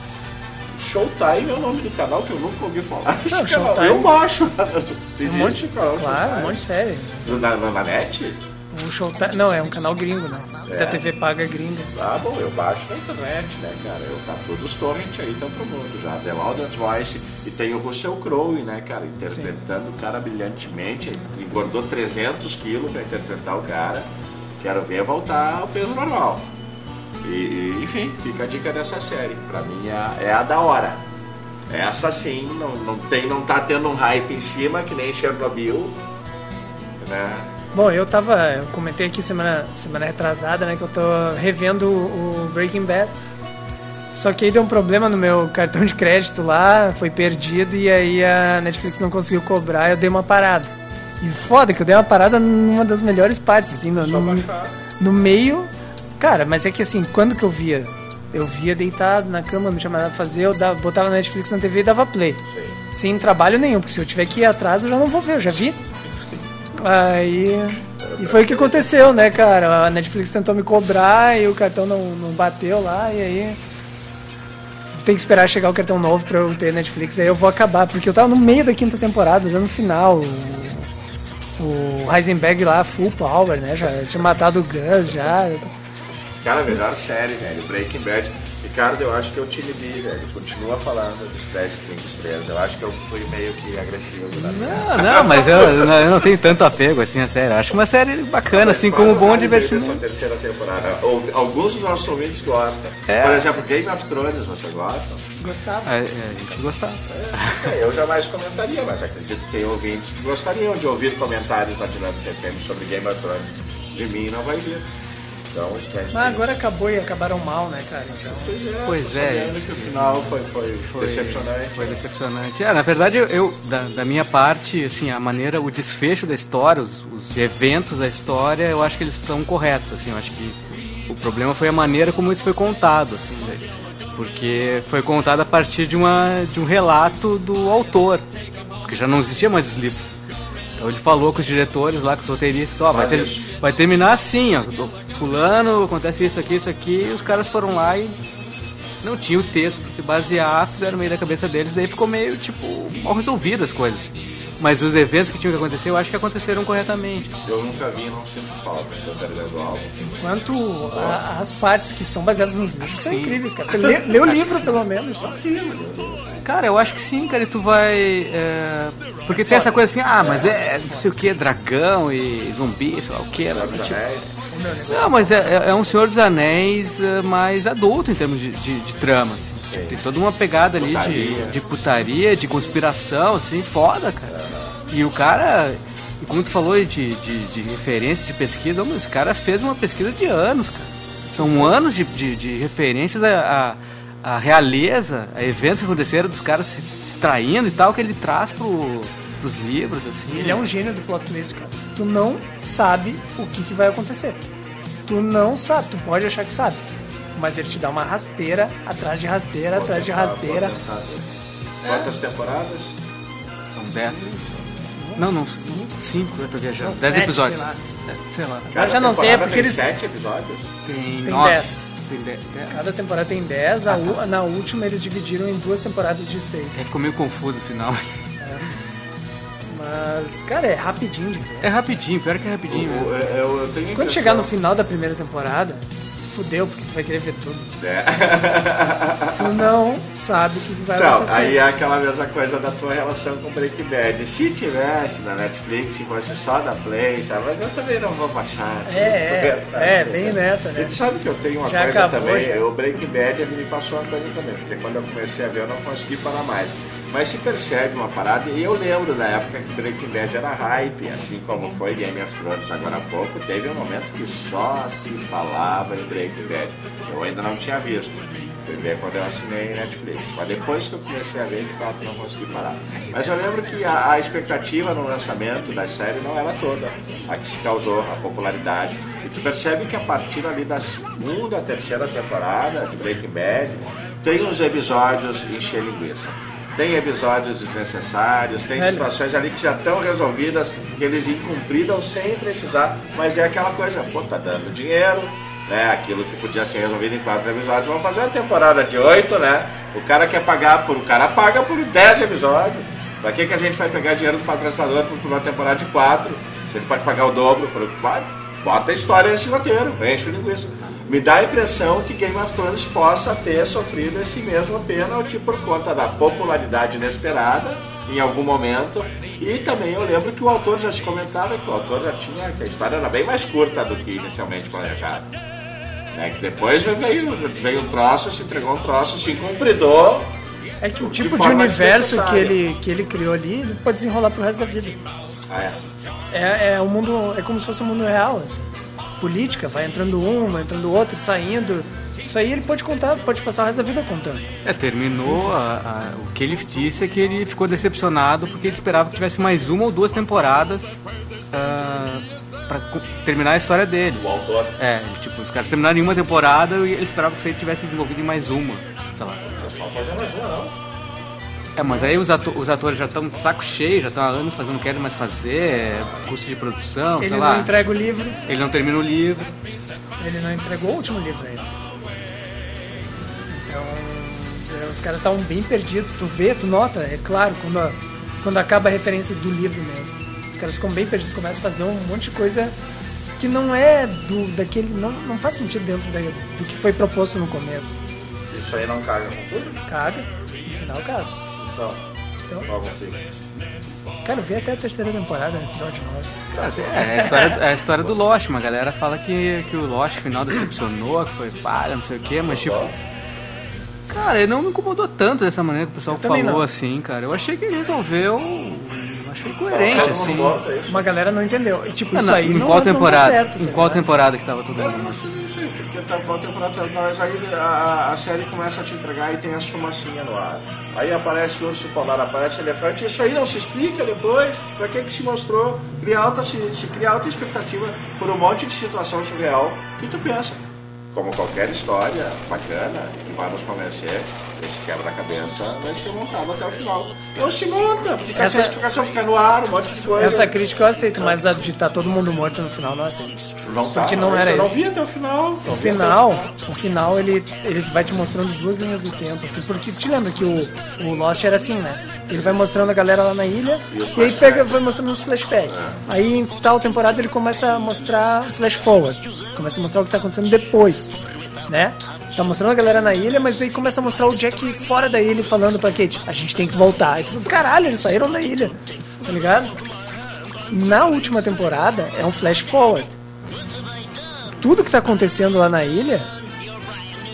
Showtime é o nome do canal que eu nunca ouvi falar. Esse Não, canal, Showtime- eu baixo. Um monte, canal claro, um Showtime. monte de série. Na, na, na net? Um show não, é um canal gringo, né? É. Da TV paga gringa. Ah, bom, eu baixo na internet, né, cara? Eu tá todos os torrent aí estão pro mundo já. The Loudest Voice. E tem o Russell Crowe, né, cara? Interpretando o cara brilhantemente. Engordou 300 quilos pra interpretar o cara. Quero ver voltar ao peso normal. E, e, enfim, fica a dica dessa série. Pra mim é, é a da hora. Essa sim, não, não, tem, não tá tendo um hype em cima, que nem Chernobyl. Né? Bom, eu tava. Eu comentei aqui semana, semana retrasada, né? Que eu tô revendo o, o Breaking Bad. Só que aí deu um problema no meu cartão de crédito lá, foi perdido e aí a Netflix não conseguiu cobrar, eu dei uma parada. E foda que eu dei uma parada numa das melhores partes, assim, no, no, no meio. Cara, mas é que assim, quando que eu via? Eu via deitado na cama, não tinha mais nada pra fazer, eu dava, botava Netflix na TV e dava play. Sem trabalho nenhum, porque se eu tiver que ir atrás eu já não vou ver, eu já vi. Aí. E foi o que aconteceu, né, cara? A Netflix tentou me cobrar e o cartão não, não bateu lá, e aí. Tem que esperar chegar o cartão novo pra eu ter Netflix, aí eu vou acabar, porque eu tava no meio da quinta temporada, já no final. O, Heisenberg lá, full power, né? Já tinha matado o Gus já. Cara, melhor série, velho. Breaking Bad. Ricardo, eu acho que eu te inibi, velho. Continua falando dos Strategic estrelas. Eu acho que eu fui meio que agressivo. Não, não, mas eu, não- eu não tenho tanto apego assim a série. Eu Acho uma série bacana, assim, como bom divertimento. terceira temporada. Alguns dos nossos ouvintes gostam. É. Por exemplo, Game of Thrones, você gosta? Gostava. A, a gente gostava. É, eu jamais comentaria, mas acredito que tem ouvintes que gostariam de ouvir comentários na Dinâmica FM sobre Game of Thrones. De mim não vai vir. Então, Mas agora acabou e acabaram mal, né, cara? Então. Pois é, sabendo que o final foi, foi, decepcionante. Foi decepcionante. É, na verdade, eu, eu, da, da minha parte, assim, a maneira, o desfecho da história, os, os eventos da história, eu acho que eles são corretos, assim. Eu acho que o problema foi a maneira como isso foi contado, assim, né? Porque foi contado a partir de, uma, de um relato do autor, porque já não existia mais os livros. Então ele falou com os diretores lá, com os roteiristas, ó, vai, Mas ter- vai terminar assim, ó, fulano, acontece isso aqui, isso aqui, e os caras foram lá e não tinha o texto pra se basear, fizeram meio da cabeça deles, aí ficou meio, tipo, mal resolvidas as coisas. Mas os eventos que tinham que acontecer, eu acho que aconteceram corretamente. Eu nunca vi não sinto falta. Perdendo algo. Enquanto a- as partes que são baseadas nos livros são incríveis, cara. Você lê, lê o livro, pelo menos. Cara, eu acho que sim, cara, e tu vai. é, Porque tem essa coisa assim, ah, mas é não sei o que, dragão e zumbi, sei lá o que. Tipo... Não, mas é, é- é um Senhor dos Anéis é, mais adulto em termos de, de, de tramas. Tem toda uma pegada ali de, Putaria. de putaria, de conspiração, assim, foda, cara. E o cara, e como tu falou de, de, de referência, de pesquisa, esse cara fez uma pesquisa de anos, cara. São anos de, de, de referências a, a, a realeza, a eventos que aconteceram dos caras se, se traindo e tal, que ele traz pro, pros livros, assim. Ele é um gênio do plot twist, cara. Tu não sabe o que, que vai acontecer. Tu não sabe, tu pode achar que sabe. Mas ele te dá uma rasteira, atrás de rasteira, atrás de rasteira. Quantas temporadas? São 10. Não, não, 5, eu tô viajando. Não, 10 sete, episódios. sei lá. É, Sei lá. Cada já não sei, é porque tem eles- sete episódios? Tem Tem 9. 10. Tem 10. É. Cada temporada tem 10, a u- na última eles dividiram em duas temporadas de 6. É, ficou meio confuso o final. Mas, cara, é rapidinho de ver. É rapidinho, pior que é rapidinho mesmo. Eu, eu, Quando chegar no final da primeira temporada, fudeu, porque tu vai querer ver tudo. É. Tu não sabe o que vai Então, acontecer. aí é aquela mesma coisa da tua relação com Breaking Bad. Se tivesse na Netflix, se fosse só da Play, sabe? Mas eu também não vou baixar. É, é, é, bem nessa, A né? gente sabe que eu tenho uma Já coisa acabou, também, já. o Breaking Bad ele me passou uma coisa também, porque quando eu comecei a ver eu não consegui parar mais. Mas se percebe uma parada, e eu lembro da época que Breaking Bad era hype, assim como foi Game of Thrones agora há pouco, teve um momento que só se falava em Breaking Bad. Eu ainda não tinha visto. Fui ver quando eu assinei Netflix. Mas depois que eu comecei a ver, de fato não consegui parar. Mas eu lembro que a, a expectativa no lançamento da série não era toda a que se causou, a popularidade. E tu percebe que a partir ali da segunda, terceira temporada de Breaking Bad, tem uns episódios encher linguiça. Tem episódios desnecessários, tem situações ali que já estão resolvidas, que eles incumpriram sem precisar, mas é aquela coisa, pô, tá dando dinheiro, né? Aquilo que podia ser resolvido em quatro episódios, vamos fazer uma temporada de oito, né? O cara quer pagar por. O cara paga por dez episódios. Pra que, que a gente vai pegar dinheiro do patrocinador por uma temporada de quatro? Se ele pode pagar o dobro, por... bota a história nesse roteiro, enche o linguiça. Me dá a impressão que Game of Thrones possa ter sofrido esse mesmo pênalti por conta da popularidade inesperada em algum momento. E também eu lembro que o autor já se comentava que o autor já tinha, que a história era bem mais curta do que inicialmente planejado. Né? Que depois veio, veio um troço, se entregou um troço, se cumpridou. É que o De tipo de forma universo que ele, que ele criou ali, ele pode desenrolar pro resto da vida. Ah, é. É, é um mundo. É como se fosse um mundo real, assim. Política, vai entrando um, vai entrando outro, saindo. Isso aí ele pode contar, pode passar o resto da vida contando. É, terminou. a- a- o que ele disse é que ele ficou decepcionado porque ele esperava que tivesse mais uma ou duas temporadas ah, pra co- terminar a história deles. O autor. É, tipo, os caras terminaram em uma temporada e ele esperava que isso aí tivesse desenvolvido em mais uma. Sei lá. É só fazer mais uma, não. É, mas aí os, ato- os atores já estão de saco cheio, já estão há anos fazendo, não querem mais fazer, é, custo de produção, Ele sei não lá. entrega o livro, Ele não termina o livro. ele não entregou o último livro ainda. Então, é, os caras estavam bem perdidos. Tu vê, tu nota, é claro, quando, a- quando acaba a referência do livro mesmo. Os caras ficam bem perdidos, começam a fazer um monte de coisa que não é do daquele. Não, não faz sentido dentro da- do que foi proposto no começo. Isso aí não caga com tudo? Caga, no final caga. Então, Então, qual consigo? cara, vê até a terceira temporada, episódio 9. É, a história, é a história do Lost, uma galera fala que, que o Lost final decepcionou, que foi palha, não sei o que, mas tipo. Cara, ele não me incomodou tanto dessa maneira que o pessoal Eu falou não. assim, cara. Eu achei que ele resolveu. Achei coerente, Todo assim. gosta disso. Uma galera não entendeu. E, tipo, Ah, isso não, aí em não, qual não temporada? certo, em tá qual temporada que tava todo Eu mundo? não sei isso porque tá qual temporada nós aí a, a série começa a te entregar e tem as fumacinhas no ar. Aí aparece urso polar, aparece elefante, isso aí não se explica depois, pra que que se mostrou? Cria alta, se, se cria alta expectativa por um monte de situação surreal que tu pensa. Como qualquer história bacana que vai nos convencer, esse quebra-cabeça vai ser montado até o final. Não se monta, fica Essa- sem explicação, fica no ar, um monte de coisa. Essa crítica eu aceito, mas a de tá todo mundo morto no final não aceito. não tá, porque não era eu não isso. vi até o final. O não final, o final ele, ele vai te mostrando duas linhas do tempo, assim, porque te lembra que o, o Lost era assim, né? Ele vai mostrando a galera lá na ilha E e, aí pega, vai mostrando os flashbacks. Aí em tal temporada ele começa a mostrar flash forward, começa a mostrar o que tá acontecendo depois, né? Tá mostrando a galera na ilha, mas aí começa a mostrar o Jack fora da ilha falando pra Kate, a gente tem que voltar. Caralho, eles saíram da ilha, tá ligado? Na última temporada é um flash forward tudo que tá acontecendo lá na ilha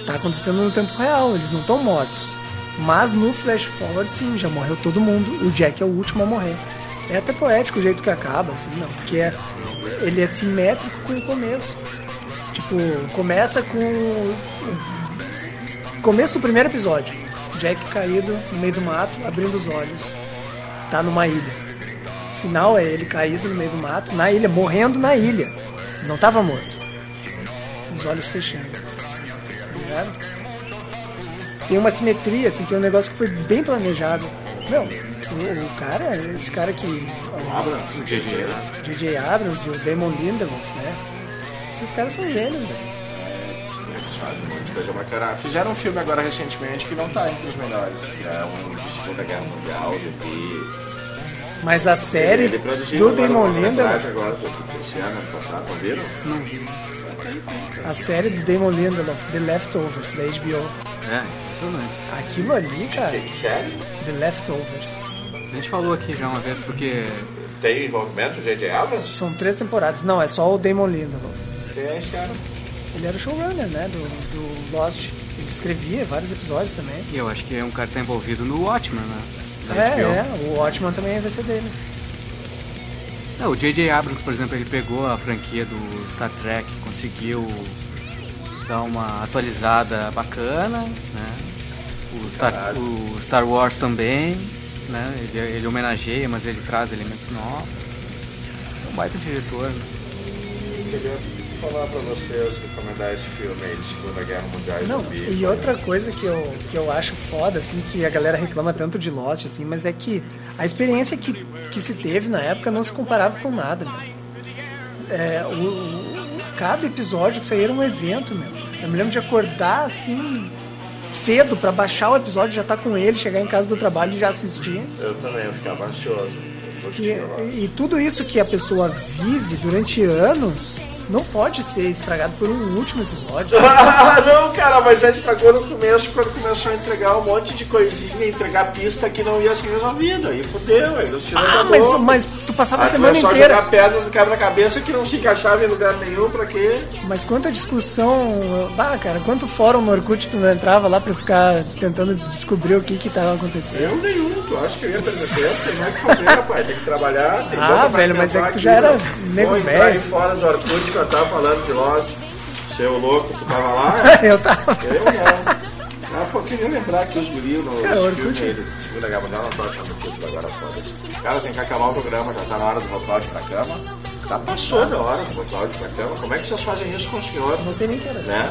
tá acontecendo no tempo real, eles não estão mortos. Mas no flash forward, sim, já morreu todo mundo. O Jack é o último a morrer. É até poético o jeito que acaba, assim, não, porque é, ele é simétrico com o começo. Começa com o começo do primeiro episódio. Jack caído no meio do mato, abrindo os olhos. Tá numa ilha. Final é ele caído no meio do mato, na ilha, morrendo na ilha. Não tava morto os olhos fechando. Tá? Tem uma simetria, assim, tem um negócio que foi bem planejado. Meu, o, o cara, esse cara que. o. O J.J. Abrams e o Damon Lindelof, né? Esses caras são gênios, velho. Eles fazem um monte de coisa bacana. Fizeram um filme agora recentemente que não tá entre os melhores. que É um de Segunda Guerra Mundial, de bi. Mas a série Ele produziu do agora esse ano, ano passado, não viram? a série do Damon Lindelof, The Leftovers, da HBO. É, impressionante. Aquilo ali, cara, Sério? The Leftovers. A gente falou aqui já uma vez porque Tem envolvimento do J.J. Abrams? São três temporadas. Não, é só o Damon Lindelof. Quem é esse cara? Ele era o showrunner, né, do, do Lost. Ele escrevia vários episódios também. e eu acho que é um cara que tá envolvido no Watchmen, né? Da É, HBO. é, o Watchman também vai ser dele. É, o J.J. Abrams, por exemplo, ele pegou a franquia do Star Trek, conseguiu dar uma atualizada bacana, né? O Star, o Star Wars também, né? Ele, ele homenageia, mas ele traz elementos novos. É um baita diretor, né? queria falar pra vocês, recomendar esse filme aí de Segunda Guerra Mundial e Não, zumbi. e outra coisa que eu, que eu acho foda, assim, que a galera reclama tanto de Lost, assim, mas é que a experiência que, que se teve na época não se comparava com nada, meu. É, o, o- cada episódio que saía era um evento, meu. Eu me lembro de acordar, assim, cedo pra baixar o episódio, já tá com ele, chegar em casa do trabalho e já assistir. Eu também, eu ficava ansioso. Que, e tudo isso que a pessoa vive durante anos não pode ser estragado por um último episódio. Ah, não, cara, mas já estragou no começo quando começou a entregar um monte de coisinha, entregar pista que não ia ser resolvida. Aí fudeu, aí Ah, mas, mas tu passava a semana inteira. jogar pedra no quebra-cabeça que não se encaixava em lugar nenhum, pra quê? Mas quanta discussão. Ah, cara, quanto fórum no Orkut tu não entrava lá pra ficar tentando descobrir o que que tava acontecendo? Eu nenhum, tu acha que eu ia perder tempo? Tem mais que fazer, rapaz, tem que trabalhar. Tem Ah, velho, mas é que tu já era né? nego velho. aí fora do Orkut que eu tava falando de Lost. Seu louco, tu tava lá? Eu tava. Eu não. Ah, pô, queria lembrar que os guris no o filme Segunda Guerra Mundial, não tô achando o título agora, foda-se. Cara, tem que acabar o programa, já tá na hora do vocal pra cama. Já passou da hora do vocal pra cama. Como é que vocês fazem isso com o senhor? Não sei nem que era. Né?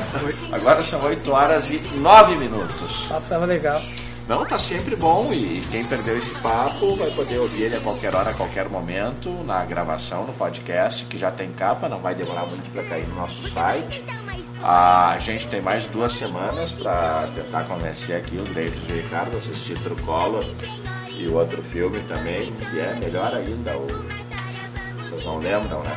Agora são 8 horas e 9 minutos. O papo tava legal. Não, tá sempre bom e quem perdeu esse papo vai poder ouvir ele a qualquer hora, a qualquer momento, na gravação, no podcast, que já tem capa, não vai demorar muito para cair no nosso site. A gente tem mais duas semanas para tentar convencer aqui o David e o Ricardo a assistir Trucolor e o outro filme também, que é melhor ainda, o... vocês não lembram, né?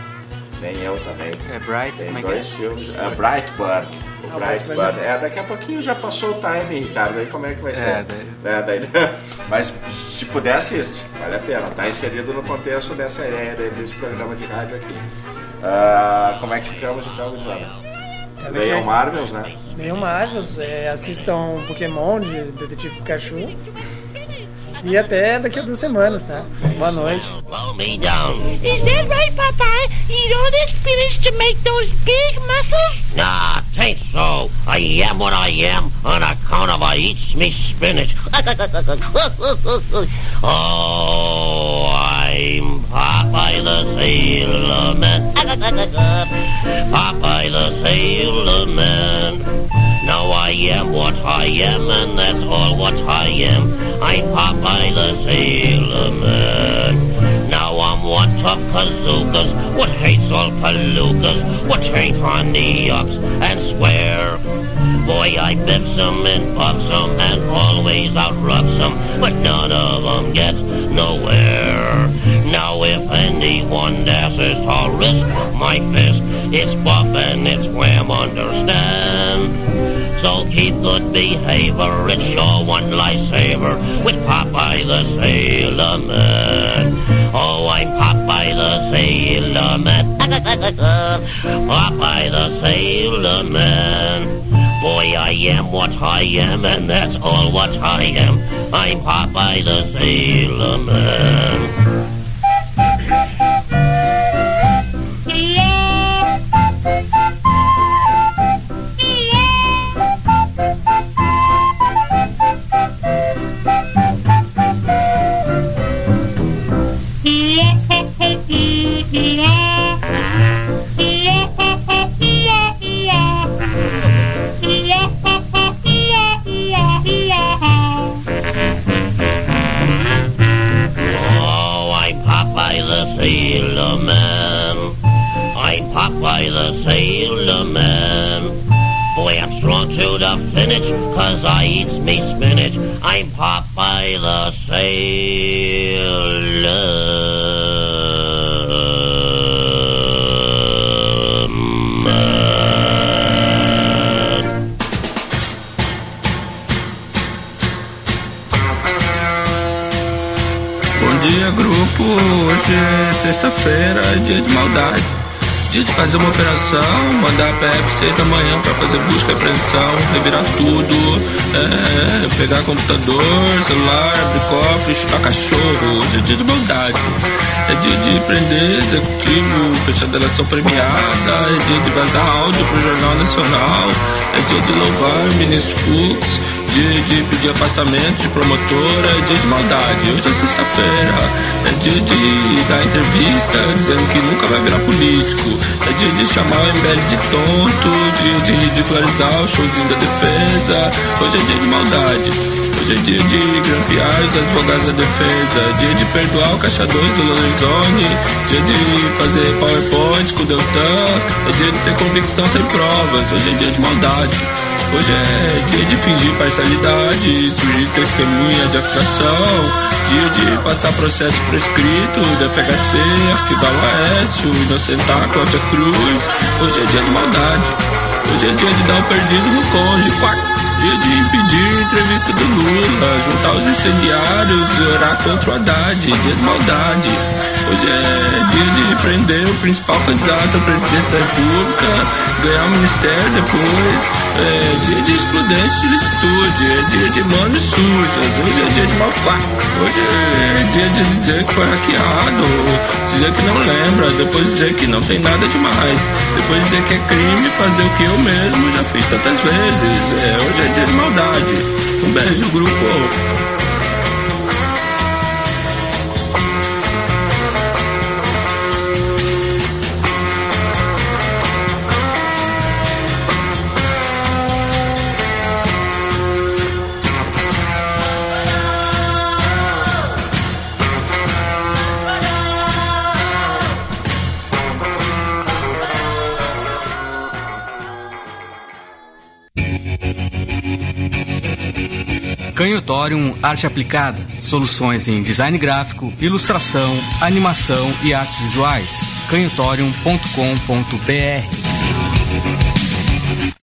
Nem eu também. É Bright, Tem é que é? dois filmes. É Brightburn. O Ah, Brightburn. Brightburn. É, daqui a pouquinho já passou o time, Ricardo. Aí como é que vai ser? É, É, daí- Mas se puder, assiste. Vale a pena. Tá inserido no contexto dessa ideia de- desse programa de rádio aqui. Ah, como é que ficamos então, Joana? Tá Leiam bem. Marvels, né? Nenhum Marvels, é, assistam Pokémon de Detetive Pikachu. E até daqui a duas semanas, tá? Boa noite. Blow me down. Is that right, Popeye? Eat all this spinach to make those big muscles? Nah, tain't so. I am what I am on account of I eats me spinach. oh, I'm Popeye the Sailor Man. Popeye the Sailor Man. Now I am what I am, and that's all what I am. I'm Popeye the Sailor Man. Now I'm kazookas, what hates all palookas, what ain't on the ups and swear. Boy, I bips 'em and bucks 'em and always outrucks 'em, but none of 'em gets nowhere. Now if anyone dares to risk my fist, it's buff and it's wham, understand? So keep good behavior, it's your one lifesaver with Popeye the Sailor Man. Oh, I'm Popeye the Sailor Man. Popeye the Sailor Man. Boy, I am what I am, and that's all what I am. I'm Popeye the Sailor Man. The Sailor uh, Man. Boy, I'm strong to the finish, cause I eats me spinach. I'm Popeye the Sailor Man. Bom dia, grupo. Hoje é sexta-feira, dia de maldade. Dia de fazer uma operação, mandar a PF 6 da manhã pra fazer busca e apreensão, revirar tudo, é, pegar computador, celular, abrir cofre, chutar cachorro. Hoje é dia de maldade. É dia de prender executivo, fechar delação premiada, é dia de vazar áudio pro Jornal Nacional, é dia de louvar o ministro Fux, dia de pedir afastamento de promotora, é dia de maldade. Hoje é sexta-feira, é dia de dar entrevista dizendo que nunca vai virar político. É dia de chamar o MBL de tonto, dia de ridicularizar o showzinho da defesa. Hoje é dia de maldade. Hoje é dia de grampear os advogados da defesa, dia de perdoar o caixa 2 do Lorenzoni, dia de fazer PowerPoint com o Deltan, é dia de ter convicção sem provas, hoje é dia de maldade. Hoje é dia de fingir parcialidade, surgir testemunha de acusação, dia de passar processo prescrito, da FHC, arquivar o Aécio, inocentar Cláudia Cruz. Hoje é dia de maldade, hoje é dia de dar o perdido no cônjuge, De impedir entrevista do Lula, juntar os incendiários orar contra o Haddad, dia de maldade. Hoje é dia de prender o principal candidato à presidência da República, ganhar o ministério depois. É dia de excludente de licitude, é dia de manos sujas. Hoje é dia de malpá. Hoje é dia de dizer que foi hackeado, dizer que não lembra, depois dizer que não tem nada demais, depois dizer que é crime fazer o que eu mesmo já fiz tantas vezes. É, hoje é dia de maldade. Um beijo, grupo. Canhotorium Arte Aplicada, soluções em design gráfico, ilustração, animação e artes visuais. canhotorium.com.br